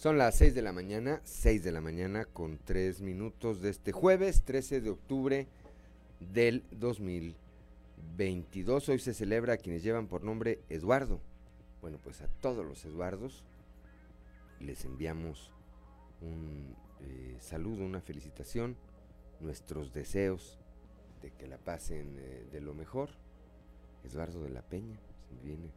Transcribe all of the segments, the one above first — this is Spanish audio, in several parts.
Son las 6 de la mañana, 6 de la mañana con 3 minutos de este jueves 13 de octubre del 2022. Hoy se celebra a quienes llevan por nombre Eduardo. Bueno, pues a todos los Eduardos les enviamos un eh, saludo, una felicitación, nuestros deseos de que la pasen eh, de lo mejor. Eduardo de la Peña, se viene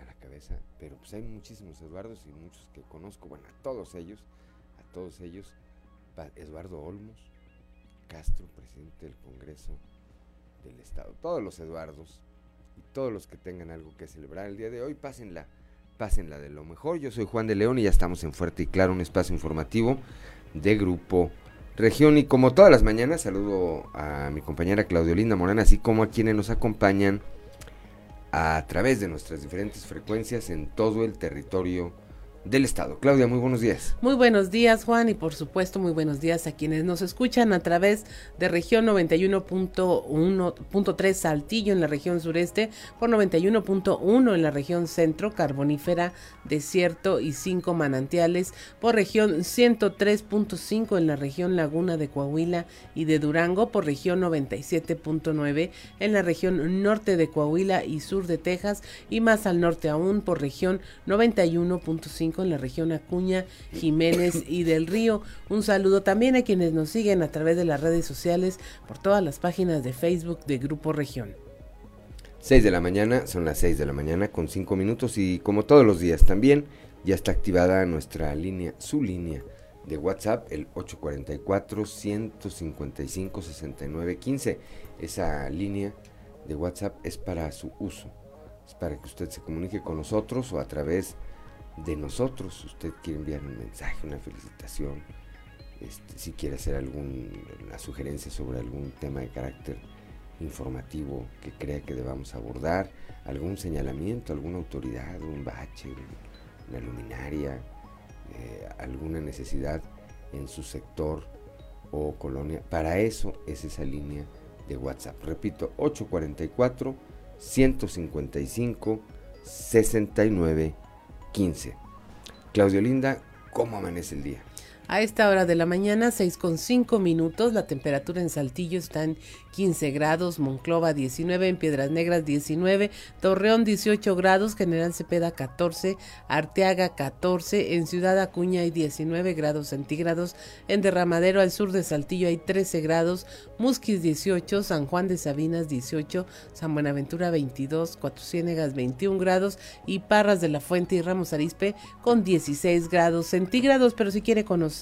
a la cabeza, pero pues hay muchísimos Eduardos y muchos que conozco, bueno, a todos ellos, a todos ellos, Eduardo Olmos, Castro, presidente del Congreso del Estado, todos los Eduardos y todos los que tengan algo que celebrar el día de hoy, pásenla, pásenla de lo mejor. Yo soy Juan de León y ya estamos en Fuerte y Claro, un espacio informativo de Grupo Región. Y como todas las mañanas, saludo a mi compañera Claudio Linda Morán, así como a quienes nos acompañan a través de nuestras diferentes frecuencias en todo el territorio del Estado. Claudia, muy buenos días. Muy buenos días, Juan, y por supuesto muy buenos días a quienes nos escuchan a través de región 91.1.3 Saltillo en la región sureste, por 91.1 en la región centro, carbonífera, desierto y cinco manantiales, por región 103.5 en la región laguna de Coahuila y de Durango, por región 97.9 en la región norte de Coahuila y sur de Texas, y más al norte aún por región 91.5 en la región Acuña, Jiménez y del Río. Un saludo también a quienes nos siguen a través de las redes sociales por todas las páginas de Facebook de Grupo Región. 6 de la mañana, son las 6 de la mañana con 5 minutos y como todos los días también ya está activada nuestra línea, su línea de WhatsApp, el 844-155-6915. Esa línea de WhatsApp es para su uso, es para que usted se comunique con nosotros o a través de de nosotros. Usted quiere enviar un mensaje, una felicitación, este, si quiere hacer alguna sugerencia sobre algún tema de carácter informativo que crea que debamos abordar, algún señalamiento, alguna autoridad, un bache, una luminaria, eh, alguna necesidad en su sector o colonia. Para eso es esa línea de WhatsApp. Repito, 844 155 69 15. Claudio Linda, ¿cómo amanece el día? A esta hora de la mañana, 6 con 5 minutos, la temperatura en Saltillo está en 15 grados, Monclova 19, en Piedras Negras 19, Torreón 18 grados, General Cepeda 14, Arteaga 14, en Ciudad Acuña hay 19 grados centígrados, en Derramadero al sur de Saltillo hay 13 grados, Musquis 18, San Juan de Sabinas 18, San Buenaventura 22, Cuatro Ciénegas 21 grados y Parras de la Fuente y Ramos Arispe con 16 grados centígrados, pero si quiere conocer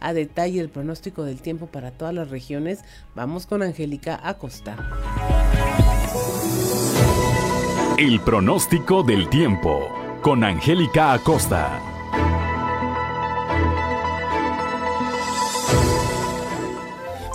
a detalle el pronóstico del tiempo para todas las regiones, vamos con Angélica Acosta. El pronóstico del tiempo con Angélica Acosta.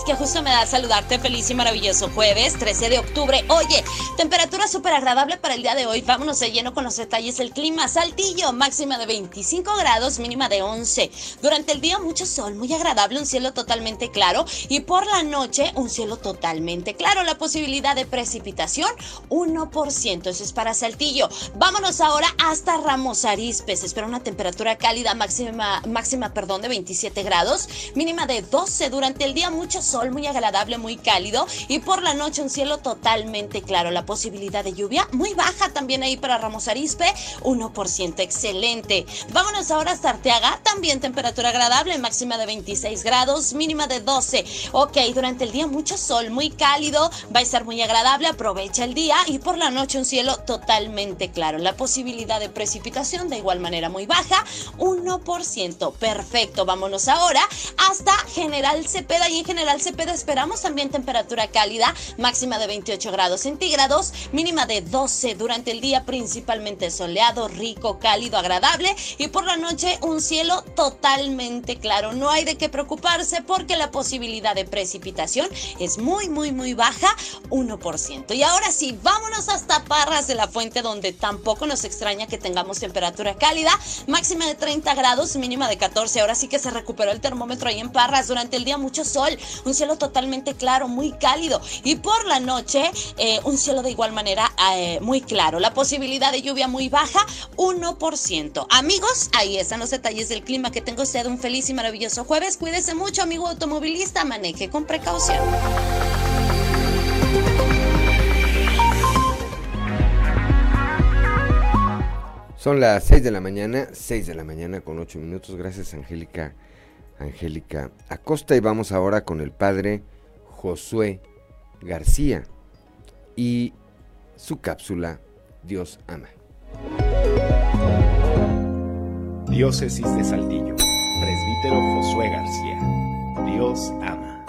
Que justo me da saludarte. Feliz y maravilloso jueves, 13 de octubre. Oye, temperatura súper agradable para el día de hoy. Vámonos de lleno con los detalles del clima. Saltillo, máxima de 25 grados, mínima de 11. Durante el día mucho sol, muy agradable, un cielo totalmente claro. Y por la noche un cielo totalmente claro. La posibilidad de precipitación, 1%. Eso es para Saltillo. Vámonos ahora hasta Ramos Arizpe. Espera una temperatura cálida máxima, máxima perdón, de 27 grados, mínima de 12. Durante el día mucho sol muy agradable, muy cálido y por la noche un cielo totalmente claro. La posibilidad de lluvia muy baja también ahí para Ramos Arispe, 1%, excelente. Vámonos ahora a Arteaga, también temperatura agradable, máxima de 26 grados, mínima de 12. Ok, durante el día mucho sol, muy cálido, va a estar muy agradable, aprovecha el día y por la noche un cielo totalmente claro. La posibilidad de precipitación de igual manera muy baja, 1%. Perfecto, vámonos ahora hasta General Cepeda y en General Cepeda esperamos también temperatura cálida, máxima de 28 grados centígrados, mínima de 12 durante el día, principalmente soleado, rico, cálido, agradable y por la noche un cielo totalmente claro. No hay de qué preocuparse porque la posibilidad de precipitación es muy, muy, muy baja, 1%. Y ahora sí, vámonos hasta Parras de la Fuente, donde tampoco nos extraña que tengamos temperatura cálida, máxima de 30 grados, mínima de 14. Ahora sí que se recuperó el termómetro ahí en Parras. Durante el día mucho sol, un cielo totalmente claro, muy cálido. Y por la noche, eh, un cielo de igual manera eh, muy claro. La posibilidad de lluvia muy baja, 1%. Amigos, ahí están los detalles del clima. Que tenga usted un feliz y maravilloso jueves. Cuídese mucho, amigo automovilista. Maneje con precaución. Son las 6 de la mañana, 6 de la mañana con 8 minutos. Gracias, Angélica. Angélica Acosta. Y vamos ahora con el padre Josué García y su cápsula Dios ama. Diócesis de Saltillo. Presbítero Josué García. Dios ama.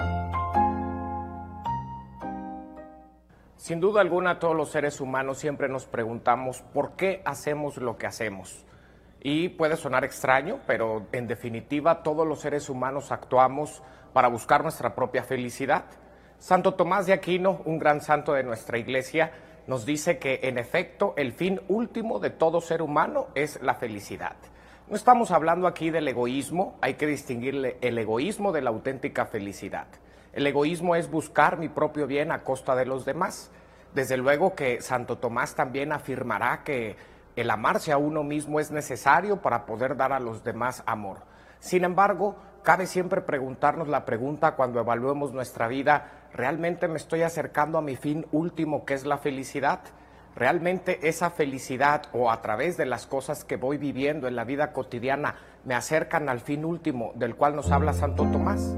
Sin duda alguna, todos los seres humanos siempre nos preguntamos por qué hacemos lo que hacemos. Y puede sonar extraño, pero en definitiva todos los seres humanos actuamos para buscar nuestra propia felicidad. Santo Tomás de Aquino, un gran santo de nuestra iglesia, nos dice que en efecto el fin último de todo ser humano es la felicidad. No estamos hablando aquí del egoísmo, hay que distinguirle el egoísmo de la auténtica felicidad. El egoísmo es buscar mi propio bien a costa de los demás. Desde luego que Santo Tomás también afirmará que el amarse a uno mismo es necesario para poder dar a los demás amor. Sin embargo, cabe siempre preguntarnos la pregunta cuando evaluemos nuestra vida, ¿realmente me estoy acercando a mi fin último que es la felicidad? ¿Realmente esa felicidad o a través de las cosas que voy viviendo en la vida cotidiana me acercan al fin último del cual nos habla Santo Tomás?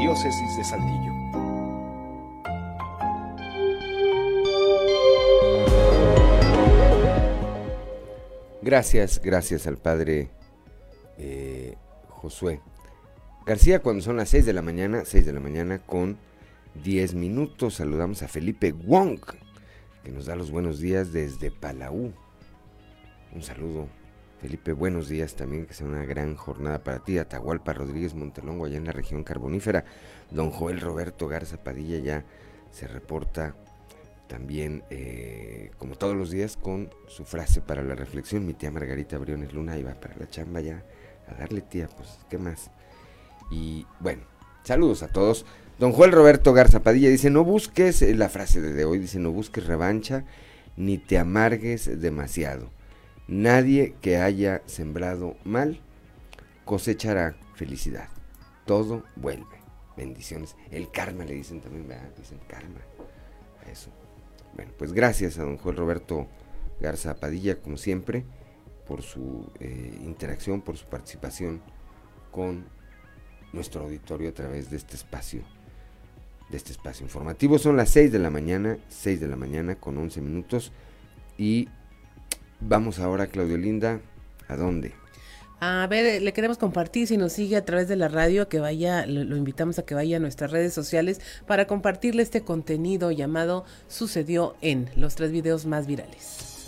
Diócesis de Saltillo. Gracias, gracias al padre eh, Josué. García, cuando son las 6 de la mañana, 6 de la mañana con 10 minutos, saludamos a Felipe Wong, que nos da los buenos días desde Palau. Un saludo Felipe, buenos días también, que sea una gran jornada para ti. Atahualpa Rodríguez Montelongo, allá en la región carbonífera. Don Joel Roberto Garza Padilla ya se reporta también, eh, como todos los días, con su frase para la reflexión. Mi tía Margarita Briones Luna iba para la chamba ya a darle tía, pues, ¿qué más? Y bueno, saludos a todos. Don Joel Roberto Garza Padilla dice, no busques, eh, la frase de hoy dice, no busques revancha ni te amargues demasiado Nadie que haya sembrado mal cosechará felicidad. Todo vuelve. Bendiciones. El karma le dicen también, ¿verdad? Dicen karma. A eso. Bueno, pues gracias a don Juan Roberto Garza Padilla, como siempre, por su eh, interacción, por su participación con nuestro auditorio a través de este espacio, de este espacio informativo. Son las 6 de la mañana, 6 de la mañana con 11 minutos y Vamos ahora, Claudio Linda, ¿a dónde? A ver, le queremos compartir, si nos sigue a través de la radio, que vaya, lo, invitamos a que vaya a nuestras redes sociales para compartirle este contenido llamado Sucedió en los tres videos más virales.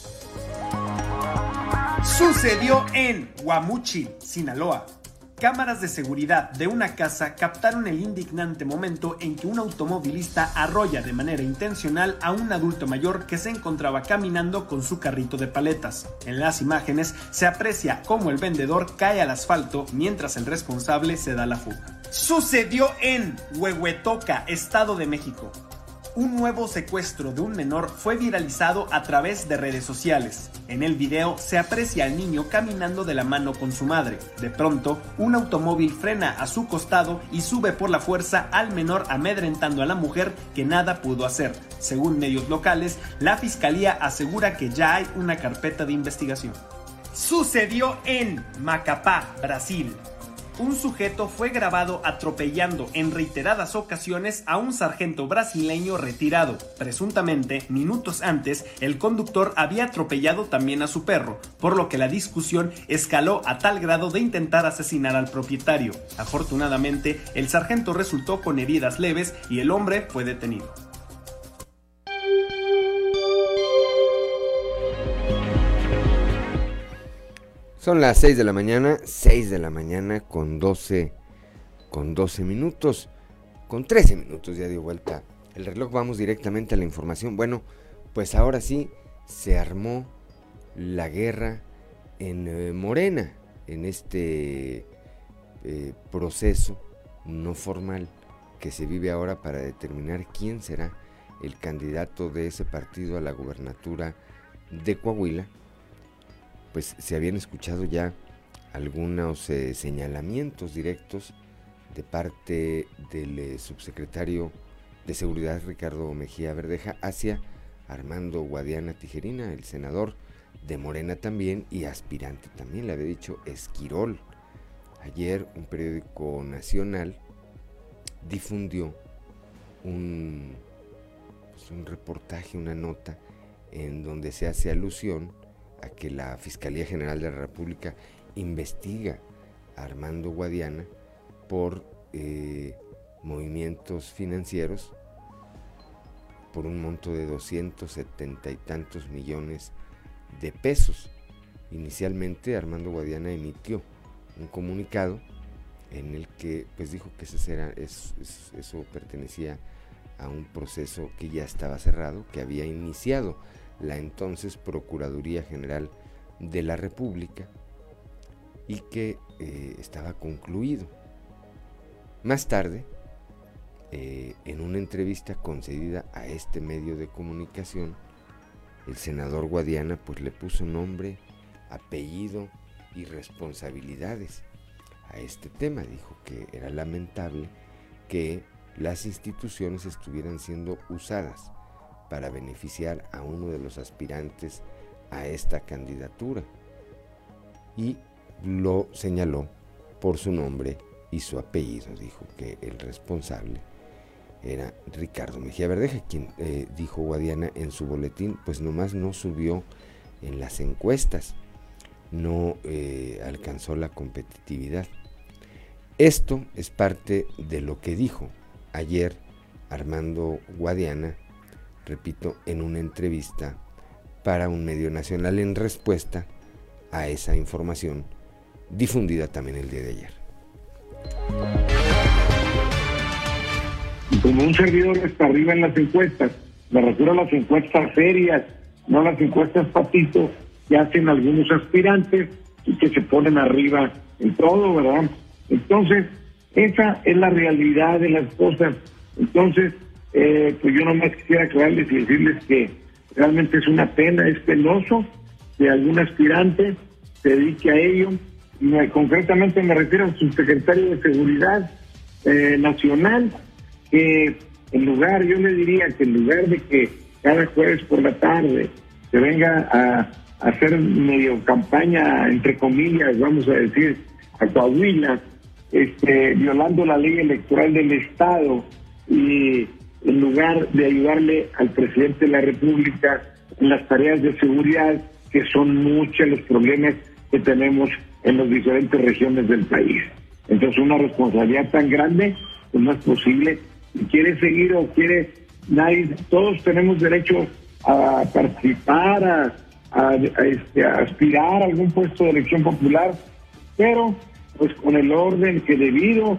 Sucedió en Guamuchi, Sinaloa. Cámaras de seguridad de una casa captaron el indignante momento en que un automovilista arrolla de manera intencional a un adulto mayor que se encontraba caminando con su carrito de paletas. En las imágenes se aprecia cómo el vendedor cae al asfalto mientras el responsable se da la fuga. Sucedió en Huehuetoca, Estado de México un nuevo secuestro de un menor fue viralizado a través de redes sociales. En el video se aprecia al niño caminando de la mano con su madre. De pronto, un automóvil frena a su costado y sube por la fuerza al menor amedrentando a la mujer que nada pudo hacer. Según medios locales, la fiscalía asegura que ya hay una carpeta de investigación. Sucedió en Macapá, Brasil. Un sujeto fue grabado atropellando en reiteradas ocasiones a un sargento brasileño retirado. Presuntamente, minutos antes, el conductor había atropellado también a su perro, por lo que la discusión escaló a tal grado de intentar asesinar al propietario. Afortunadamente, el sargento resultó con heridas leves y el hombre fue detenido. Son las 6 de la mañana, 6 de la mañana con 12, con 12 minutos, con 13 minutos ya dio vuelta el reloj. Vamos directamente a la información. Bueno, pues ahora sí se armó la guerra en eh, Morena, en este eh, proceso no formal que se vive ahora para determinar quién será el candidato de ese partido a la gubernatura de Coahuila pues se habían escuchado ya algunos eh, señalamientos directos de parte del eh, subsecretario de Seguridad Ricardo Mejía Verdeja hacia Armando Guadiana Tijerina, el senador de Morena también y aspirante también, le había dicho Esquirol. Ayer un periódico nacional difundió un, pues, un reportaje, una nota en donde se hace alusión que la Fiscalía General de la República investiga a Armando Guadiana por eh, movimientos financieros por un monto de 270 y tantos millones de pesos. Inicialmente Armando Guadiana emitió un comunicado en el que pues dijo que eso pertenecía a un proceso que ya estaba cerrado, que había iniciado la entonces Procuraduría General de la República y que eh, estaba concluido. Más tarde, eh, en una entrevista concedida a este medio de comunicación, el senador Guadiana pues le puso nombre, apellido y responsabilidades a este tema. Dijo que era lamentable que las instituciones estuvieran siendo usadas para beneficiar a uno de los aspirantes a esta candidatura y lo señaló por su nombre y su apellido. Dijo que el responsable era Ricardo Mejía Verdeja, quien eh, dijo Guadiana en su boletín, pues nomás no subió en las encuestas, no eh, alcanzó la competitividad. Esto es parte de lo que dijo ayer Armando Guadiana repito, en una entrevista para un medio nacional en respuesta a esa información difundida también el día de ayer. Como un servidor está arriba en las encuestas, me refiero a las encuestas serias, no las encuestas patito que hacen algunos aspirantes y que se ponen arriba en todo, ¿verdad? Entonces, esa es la realidad de las cosas. Entonces, eh, pues yo nomás quisiera aclararles y decirles que realmente es una pena, es penoso que algún aspirante se dedique a ello. concretamente me refiero al subsecretario de Seguridad eh, Nacional, que en lugar, yo le diría que en lugar de que cada jueves por la tarde se venga a, hacer medio campaña, entre comillas, vamos a decir, a Coahuila, este, violando la ley electoral del Estado y en lugar de ayudarle al presidente de la República en las tareas de seguridad, que son muchos los problemas que tenemos en las diferentes regiones del país. Entonces, una responsabilidad tan grande, pues no es posible. Si quiere seguir o quiere, nadie, todos tenemos derecho a participar, a, este, aspirar a algún puesto de elección popular, pero pues con el orden que debido,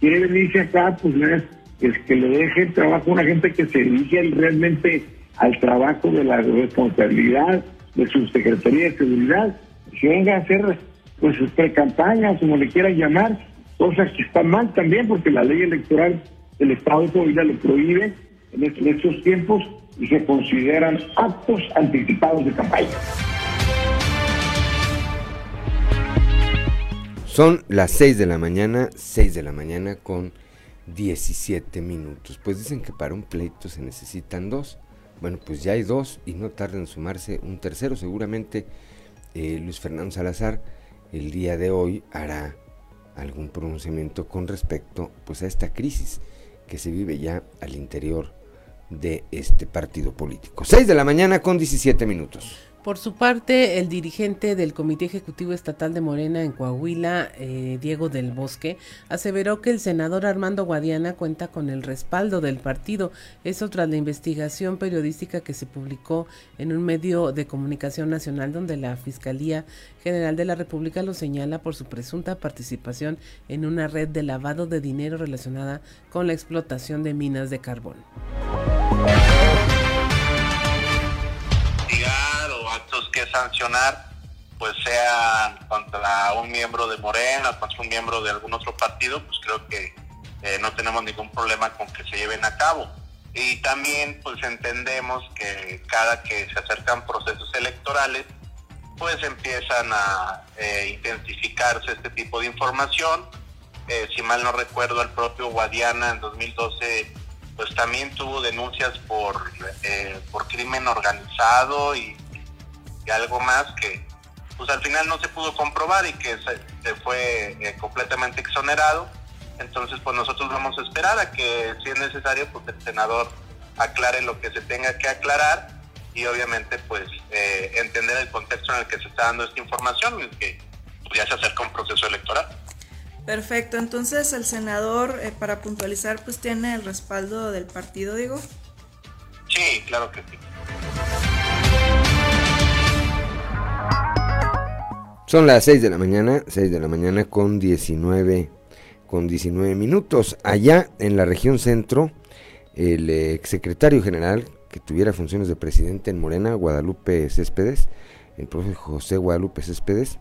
quiere venirse acá, pues es es que le deje el trabajo a una gente que se dirige realmente al trabajo de la responsabilidad de su Secretaría de Seguridad, que venga a hacer pues campañas, como le quieran llamar, cosas que están mal también, porque la ley electoral del Estado de Coahuila lo prohíbe en, estos tiempos y se consideran actos anticipados de campaña. Son las 6 de la mañana, 6 de la mañana con 17 minutos. Pues dicen que para un pleito se necesitan dos. Bueno, pues ya hay dos y no tarda en sumarse un tercero. Seguramente eh, Luis Fernando Salazar el día de hoy hará algún pronunciamiento con respecto pues a esta crisis que se vive ya al interior de este partido político. 6 de la mañana con 17 minutos. Por su parte, el dirigente del Comité Ejecutivo Estatal de Morena en Coahuila, eh, Diego del Bosque, aseveró que el senador Armando Guadiana cuenta con el respaldo del partido. Eso tras la investigación periodística que se publicó en un medio de comunicación nacional donde la Fiscalía General de la República lo señala por su presunta participación en una red de lavado de dinero relacionada con la explotación de minas de carbón. Que sancionar pues sea contra un miembro de Morena, contra un miembro de algún otro partido, pues creo que eh, no tenemos ningún problema con que se lleven a cabo. Y también pues entendemos que cada que se acercan procesos electorales, pues empiezan a eh, intensificarse este tipo de información. Eh, si mal no recuerdo, el propio Guadiana en 2012 pues también tuvo denuncias por, por crimen organizado y y algo más que pues al final no se pudo comprobar y que se, fue eh, completamente exonerado. Entonces pues nosotros vamos a esperar a que si es necesario pues el senador aclare lo que se tenga que aclarar y obviamente pues eh, entender el contexto en el que se está dando esta información, y que pues, ya se acerca un proceso electoral. Perfecto, entonces el senador, eh, para puntualizar, pues tiene el respaldo del partido, digo. Sí, claro que sí. Son las 6 de la mañana, 6 de la mañana con 19, con 19 minutos. Allá en la región centro, el exsecretario general que tuviera funciones de presidente en Morena, Guadalupe Céspedes, el profe José Guadalupe Céspedes,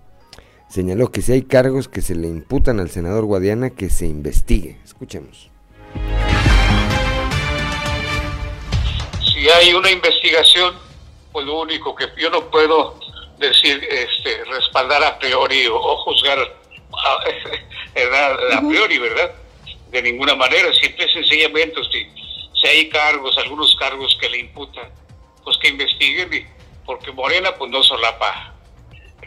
señaló que si hay cargos que se le imputan al senador Guadiana, que se investigue. Escuchemos. Si hay una investigación, pues lo único que yo no puedo decir, este, respaldar a priori o, juzgar a, a, priori, ¿verdad? De ninguna manera, siempre es sencillamente, si, si hay cargos, algunos cargos que le imputan, pues que investiguen, porque Morena pues no solapa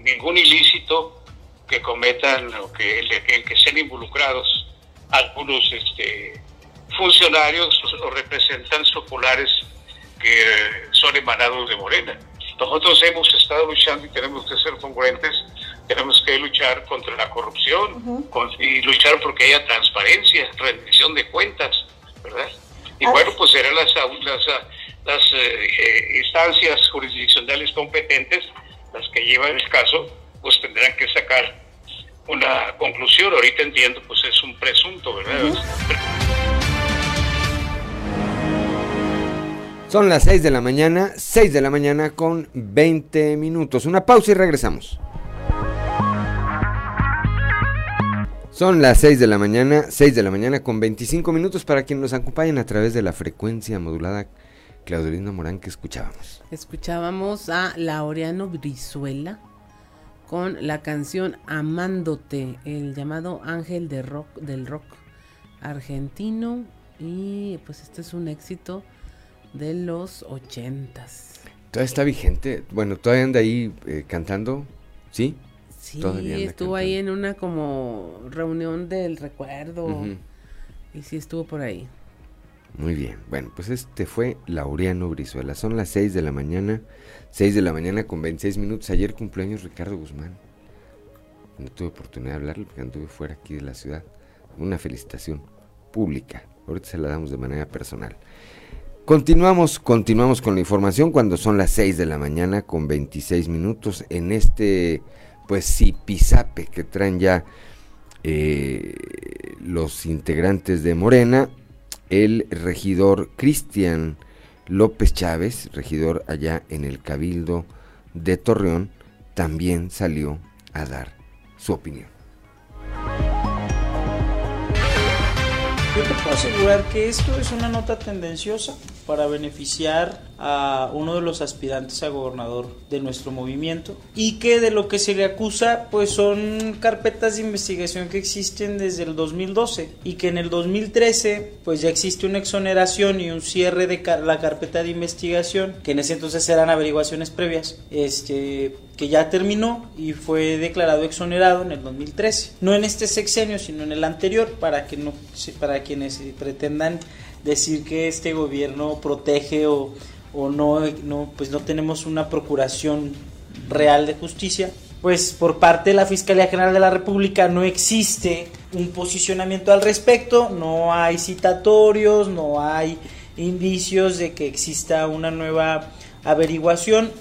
ningún ilícito que cometan o que, en que sean involucrados algunos este, funcionarios o representantes populares que son emanados de Morena. Nosotros hemos estado luchando y tenemos que ser congruentes, tenemos que luchar contra la corrupción y luchar porque haya transparencia, rendición de cuentas, ¿verdad? Y bueno, pues serán las, las, las eh, eh, instancias jurisdiccionales competentes las que llevan el caso, pues tendrán que sacar una conclusión. Ahorita entiendo, pues es un presunto, ¿verdad? Son las 6 de la mañana, 6 de la mañana con 20 minutos. Una pausa y regresamos. Son las 6 de la mañana, 6 de la mañana con 25 minutos para quienes nos acompañen a través de la frecuencia modulada. Claudelina Morán, que escuchábamos? Escuchábamos a Laureano Brizuela con la canción Amándote, el llamado Ángel de rock, del rock argentino. Y pues este es un éxito de los ochentas. Todavía está vigente. Bueno, todavía anda ahí eh, cantando, ¿sí? Sí, estuvo ahí en una como reunión del recuerdo. Y sí estuvo por ahí. Muy bien. Bueno, pues este fue Laureano Brizuela. Son las 6 de la mañana. 6 de la mañana con 26 minutos. Ayer cumpleaños Ricardo Guzmán. No tuve oportunidad de hablarle porque anduve fuera aquí de la ciudad. Una felicitación pública. Ahorita se la damos de manera personal. Continuamos, continuamos con la información cuando son las 6 de la mañana con 26 minutos en este, pues sí, pisape que traen ya eh, los integrantes de Morena, el regidor Cristian López Chávez, regidor allá en el Cabildo de Torreón, también salió a dar su opinión. Yo te puedo asegurar que esto es una nota tendenciosa para beneficiar a uno de los aspirantes a gobernador de nuestro movimiento y que de lo que se le acusa pues son carpetas de investigación que existen desde el 2012 y que en el 2013 pues ya existe una exoneración y un cierre de la carpeta de investigación que en ese entonces eran averiguaciones previas este que ya terminó y fue declarado exonerado en el 2013 no en este sexenio sino en el anterior para que no para quienes pretendan decir que este gobierno protege o, o no, no, pues no tenemos una procuración real de justicia, pues por parte de la Fiscalía General de la República no existe un posicionamiento al respecto, no hay citatorios, no hay indicios de que exista una nueva averiguación.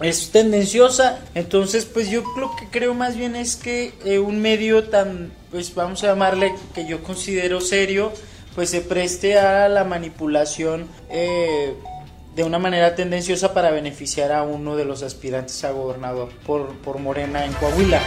Es tendenciosa, entonces pues yo lo que creo más bien es que eh, un medio tan, pues vamos a llamarle que yo considero serio, pues se preste a la manipulación eh, de una manera tendenciosa para beneficiar a uno de los aspirantes a gobernador por, por Morena en Coahuila.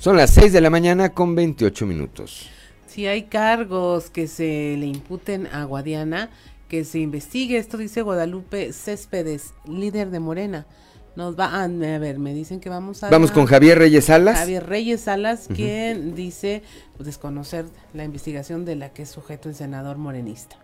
Son las 6 de la mañana con 28 minutos. Si hay cargos que se le imputen a Guadiana, que se investigue. Esto dice Guadalupe Céspedes, líder de Morena. Nos va a, a, ver, me dicen que vamos a... Vamos con Javier Reyes Salas. Javier Reyes Salas, quien dice pues, desconocer la investigación de la que es sujeto el senador morenista.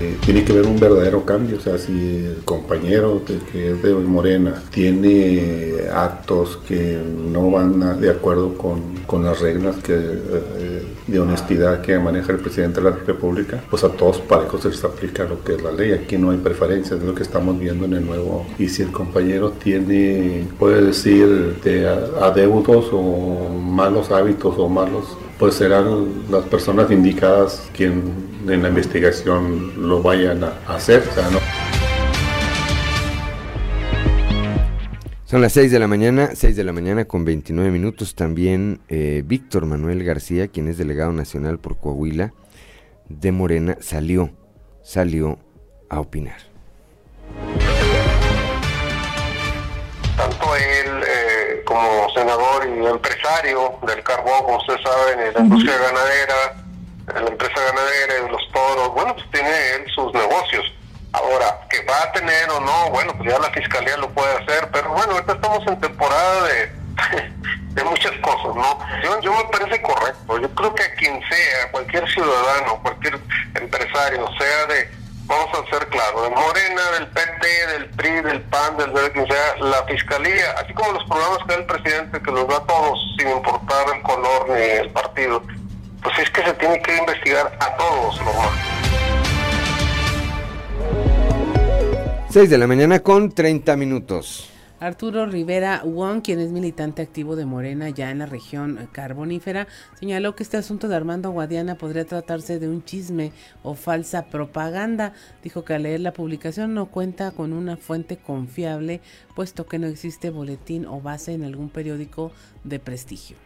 Eh, tiene que haber un verdadero cambio, o sea, si el compañero que, es de Morena tiene actos que no van de acuerdo con, con las reglas que, eh, de honestidad que maneja el presidente de la República, pues a todos parejos se les aplica lo que es la ley. Aquí no hay preferencias, es lo que estamos viendo en el nuevo. Y si el compañero tiene, puede decir, de adeudos o malos hábitos o malos pues serán las personas indicadas quien en la investigación lo vayan a hacer. ¿no? Son las 6 de la mañana, 6 de la mañana con 29 minutos. También eh, Víctor Manuel García, quien es delegado nacional por Coahuila de Morena, salió, salió a opinar. Como senador y empresario del carbón, como ustedes saben, en la industria ganadera, en la empresa ganadera, en los toros, bueno, pues tiene él sus negocios. Ahora, que va a tener o no, bueno, pues ya la fiscalía lo puede hacer, pero bueno, ahorita estamos en temporada de, de muchas cosas, ¿no? Yo, yo me parece correcto, yo creo que a quien sea, cualquier ciudadano, cualquier empresario, sea de, vamos a ser claros, de Morena, del PT, del PRI, del PAN, del verde, quien sea, la fiscalía, así como los programas que da el presidente, que los da a todos, sin importar el color ni el partido, pues es que se tiene que investigar a todos, normal. 6 de la mañana con 30 minutos. Arturo Rivera Wong, quien es militante activo de Morena ya en la región carbonífera, señaló que este asunto de Armando Guadiana podría tratarse de un chisme o falsa propaganda. Dijo que al leer la publicación no cuenta con una fuente confiable, puesto que no existe boletín o base en algún periódico de prestigio.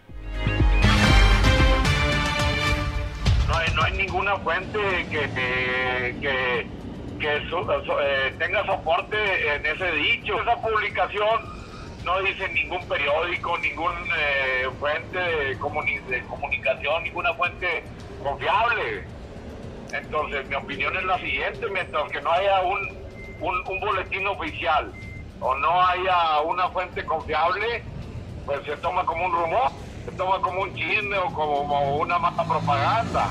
No hay, ninguna fuente que, que, que so, eh, tenga soporte en ese dicho. Esa publicación no dice ningún periódico, ningún eh, fuente de, comuni de, comunicación, ninguna fuente confiable. Entonces, mi opinión es la siguiente, mientras que no haya un, un, boletín oficial o no haya una fuente confiable, pues se toma como un rumor, se toma como un chisme o como una mala propaganda.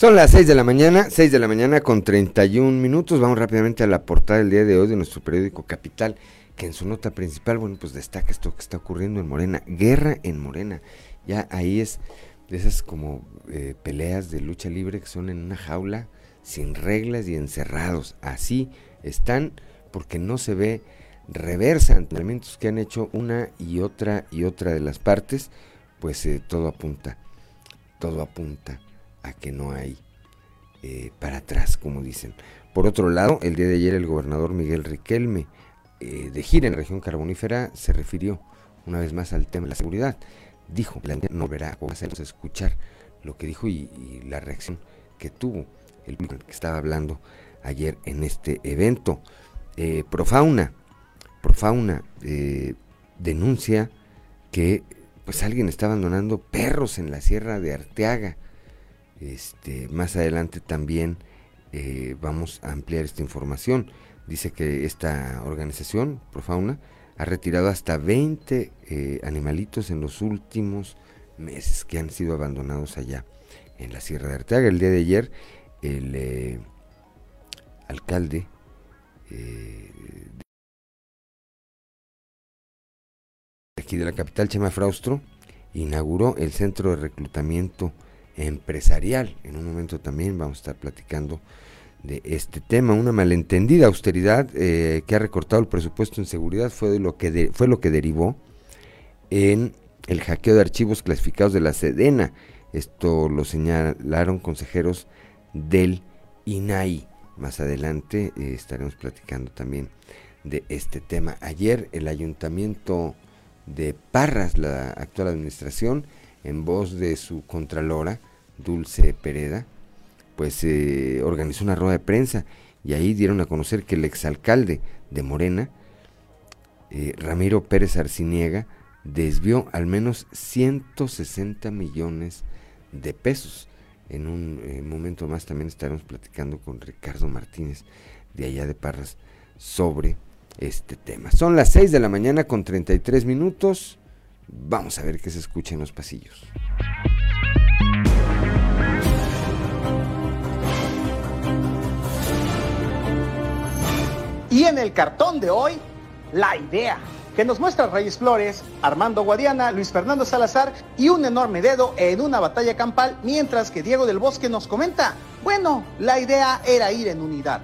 Son las 6 de la mañana, 6 de la mañana con 31 minutos. Vamos rápidamente a la portada del día de hoy de nuestro periódico Capital, que en su nota principal, bueno, pues destaca esto que está ocurriendo en Morena, guerra en Morena. Ya ahí es de esas como eh, peleas de lucha libre que son en una jaula, sin reglas y encerrados. Así están porque no se ve reversa ante elementos que han hecho una y otra y otra de las partes, pues eh, todo apunta, todo apunta a que no hay eh, para atrás, como dicen. Por otro lado, el día de ayer el gobernador Miguel Riquelme, eh, de gira en la región carbonífera, se refirió una vez más al tema de la seguridad. Dijo, la no verá vas a escuchar lo que dijo y, la reacción que tuvo el que estaba hablando ayer en este evento. Eh, Profauna, Profauna denuncia que pues alguien está abandonando perros en la sierra de Arteaga. Este, más adelante también eh, vamos a ampliar esta información. Dice que esta organización, Profauna, ha retirado hasta 20 eh, animalitos en los últimos meses que han sido abandonados allá en la Sierra de Arteaga. El día de ayer, el eh, alcalde de aquí de la capital, Chema Fraustro, inauguró el centro de reclutamiento empresarial. En un momento también vamos a estar platicando de este tema. Una malentendida austeridad eh, que ha recortado el presupuesto en seguridad fue, lo que fue lo que derivó en el hackeo de archivos clasificados de la Sedena. Esto lo señalaron consejeros del INAI. Más adelante eh, estaremos platicando también de este tema. Ayer el ayuntamiento de Parras, la actual administración, en voz de su contralora, Dulce Pereda, pues eh, organizó una rueda de prensa y ahí dieron a conocer que el exalcalde de Morena, eh, Ramiro Pérez Arciniega, desvió al menos 160 millones de pesos. En un eh, momento más también estaremos platicando con Ricardo Martínez de allá de Parras sobre este tema. Son las 6 de la mañana con 33 minutos. Vamos a ver qué se escucha en los pasillos. Y en el cartón de hoy, la idea que nos muestra Reyes Flores, Armando Guadiana, Luis Fernando Salazar y un enorme dedo en una batalla campal, mientras que Diego del Bosque nos comenta, bueno, la idea era ir en unidad.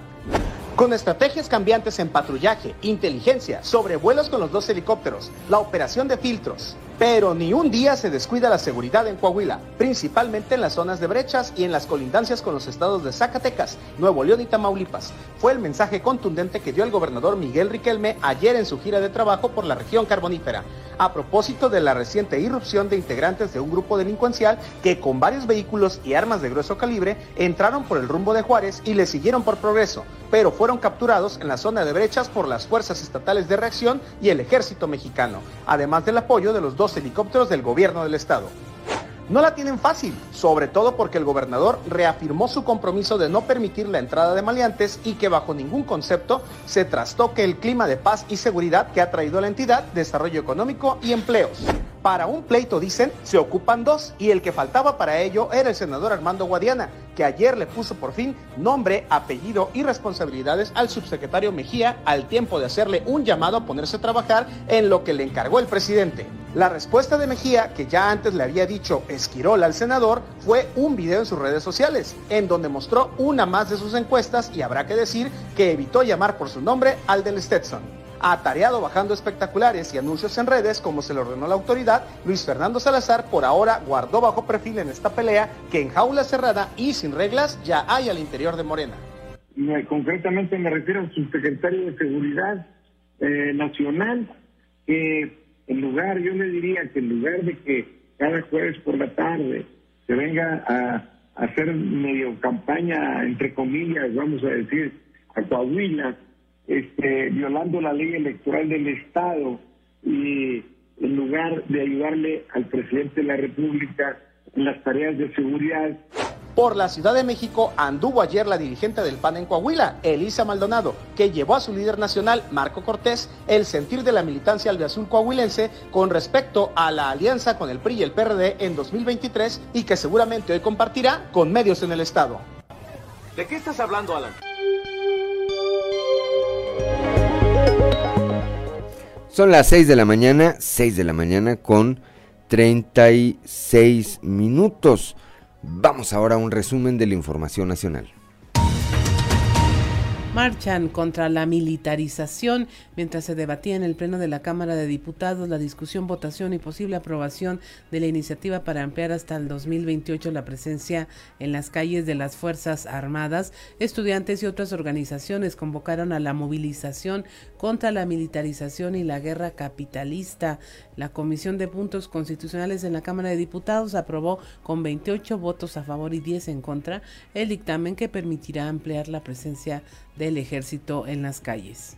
Con estrategias cambiantes en patrullaje, inteligencia, sobrevuelos con los dos helicópteros, la operación de filtros, pero ni un día se descuida la seguridad en Coahuila, principalmente en las zonas de brechas y en las colindancias con los estados de Zacatecas, Nuevo León y Tamaulipas. Fue el mensaje contundente que dio el gobernador Miguel Riquelme ayer en su gira de trabajo por la región carbonífera, a propósito de la reciente irrupción de integrantes de un grupo delincuencial que con varios vehículos y armas de grueso calibre entraron por el rumbo de Juárez y le siguieron por progreso, pero fueron capturados en la zona de brechas por las fuerzas estatales de reacción y el ejército mexicano, además del apoyo de los dos helicópteros del gobierno del estado. No la tienen fácil, sobre todo porque el gobernador reafirmó su compromiso de no permitir la entrada de maleantes y que bajo ningún concepto se trastoque el clima de paz y seguridad que ha traído a la entidad desarrollo económico y empleos. Para un pleito, dicen, se ocupan dos y el que faltaba para ello era el senador Armando Guadiana, que ayer le puso por fin nombre, apellido y responsabilidades al subsecretario Mejía al tiempo de hacerle un llamado a ponerse a trabajar en lo que le encargó el presidente. La respuesta de Mejía, que ya antes le había dicho Esquirol al senador, fue un video en sus redes sociales, en donde mostró una más de sus encuestas y habrá que decir que evitó llamar por su nombre al del Stetson atareado bajando espectaculares y anuncios en redes como se le ordenó la autoridad, Luis Fernando Salazar por ahora guardó bajo perfil en esta pelea que en jaula cerrada y sin reglas ya hay al interior de Morena. concretamente me refiero al subsecretario de Seguridad eh, Nacional, que en lugar, yo le diría que en lugar de que cada jueves por la tarde se venga a, a hacer medio campaña, entre comillas, vamos a decir, a Coahuila, este, violando la ley electoral del Estado y en lugar de ayudarle al presidente de la República en las tareas de seguridad. Por la Ciudad de México anduvo ayer la dirigente del PAN en Coahuila, Elisa Maldonado, que llevó a su líder nacional, Marco Cortés, el sentir de la militancia albiazul coahuilense con respecto a la alianza con el PRI y el PRD en 2023 y que seguramente hoy compartirá con medios en el Estado. ¿De qué estás hablando, Alan? Son las 6 de la mañana, 6 de la mañana con 36 minutos. Vamos ahora a un resumen de la información nacional marchan contra la militarización mientras se debatía en el Pleno de la Cámara de Diputados la discusión, votación y posible aprobación de la iniciativa para ampliar hasta el 2028 la presencia en las calles de las Fuerzas Armadas. Estudiantes y otras organizaciones convocaron a la movilización contra la militarización y la guerra capitalista. La Comisión de Puntos Constitucionales en la Cámara de Diputados aprobó con 28 votos a favor y 10 en contra el dictamen que permitirá ampliar la presencia del ejército en las calles.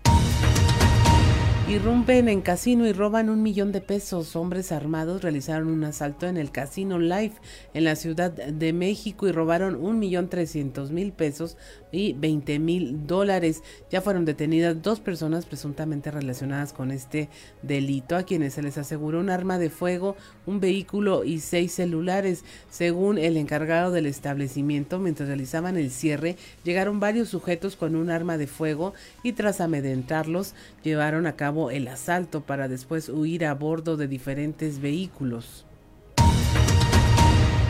Irrumpen en casino y roban un millón de pesos. Hombres armados realizaron un asalto en el Casino Life en la Ciudad de México y robaron un millón trescientos mil pesos y 20 mil dólares. Ya fueron detenidas dos personas presuntamente relacionadas con este delito, a quienes se les aseguró un arma de fuego, un vehículo y seis celulares. Según el encargado del establecimiento, mientras realizaban el cierre, llegaron varios sujetos con un arma de fuego y tras amedrentarlos, llevaron a cabo el asalto para después huir a bordo de diferentes vehículos.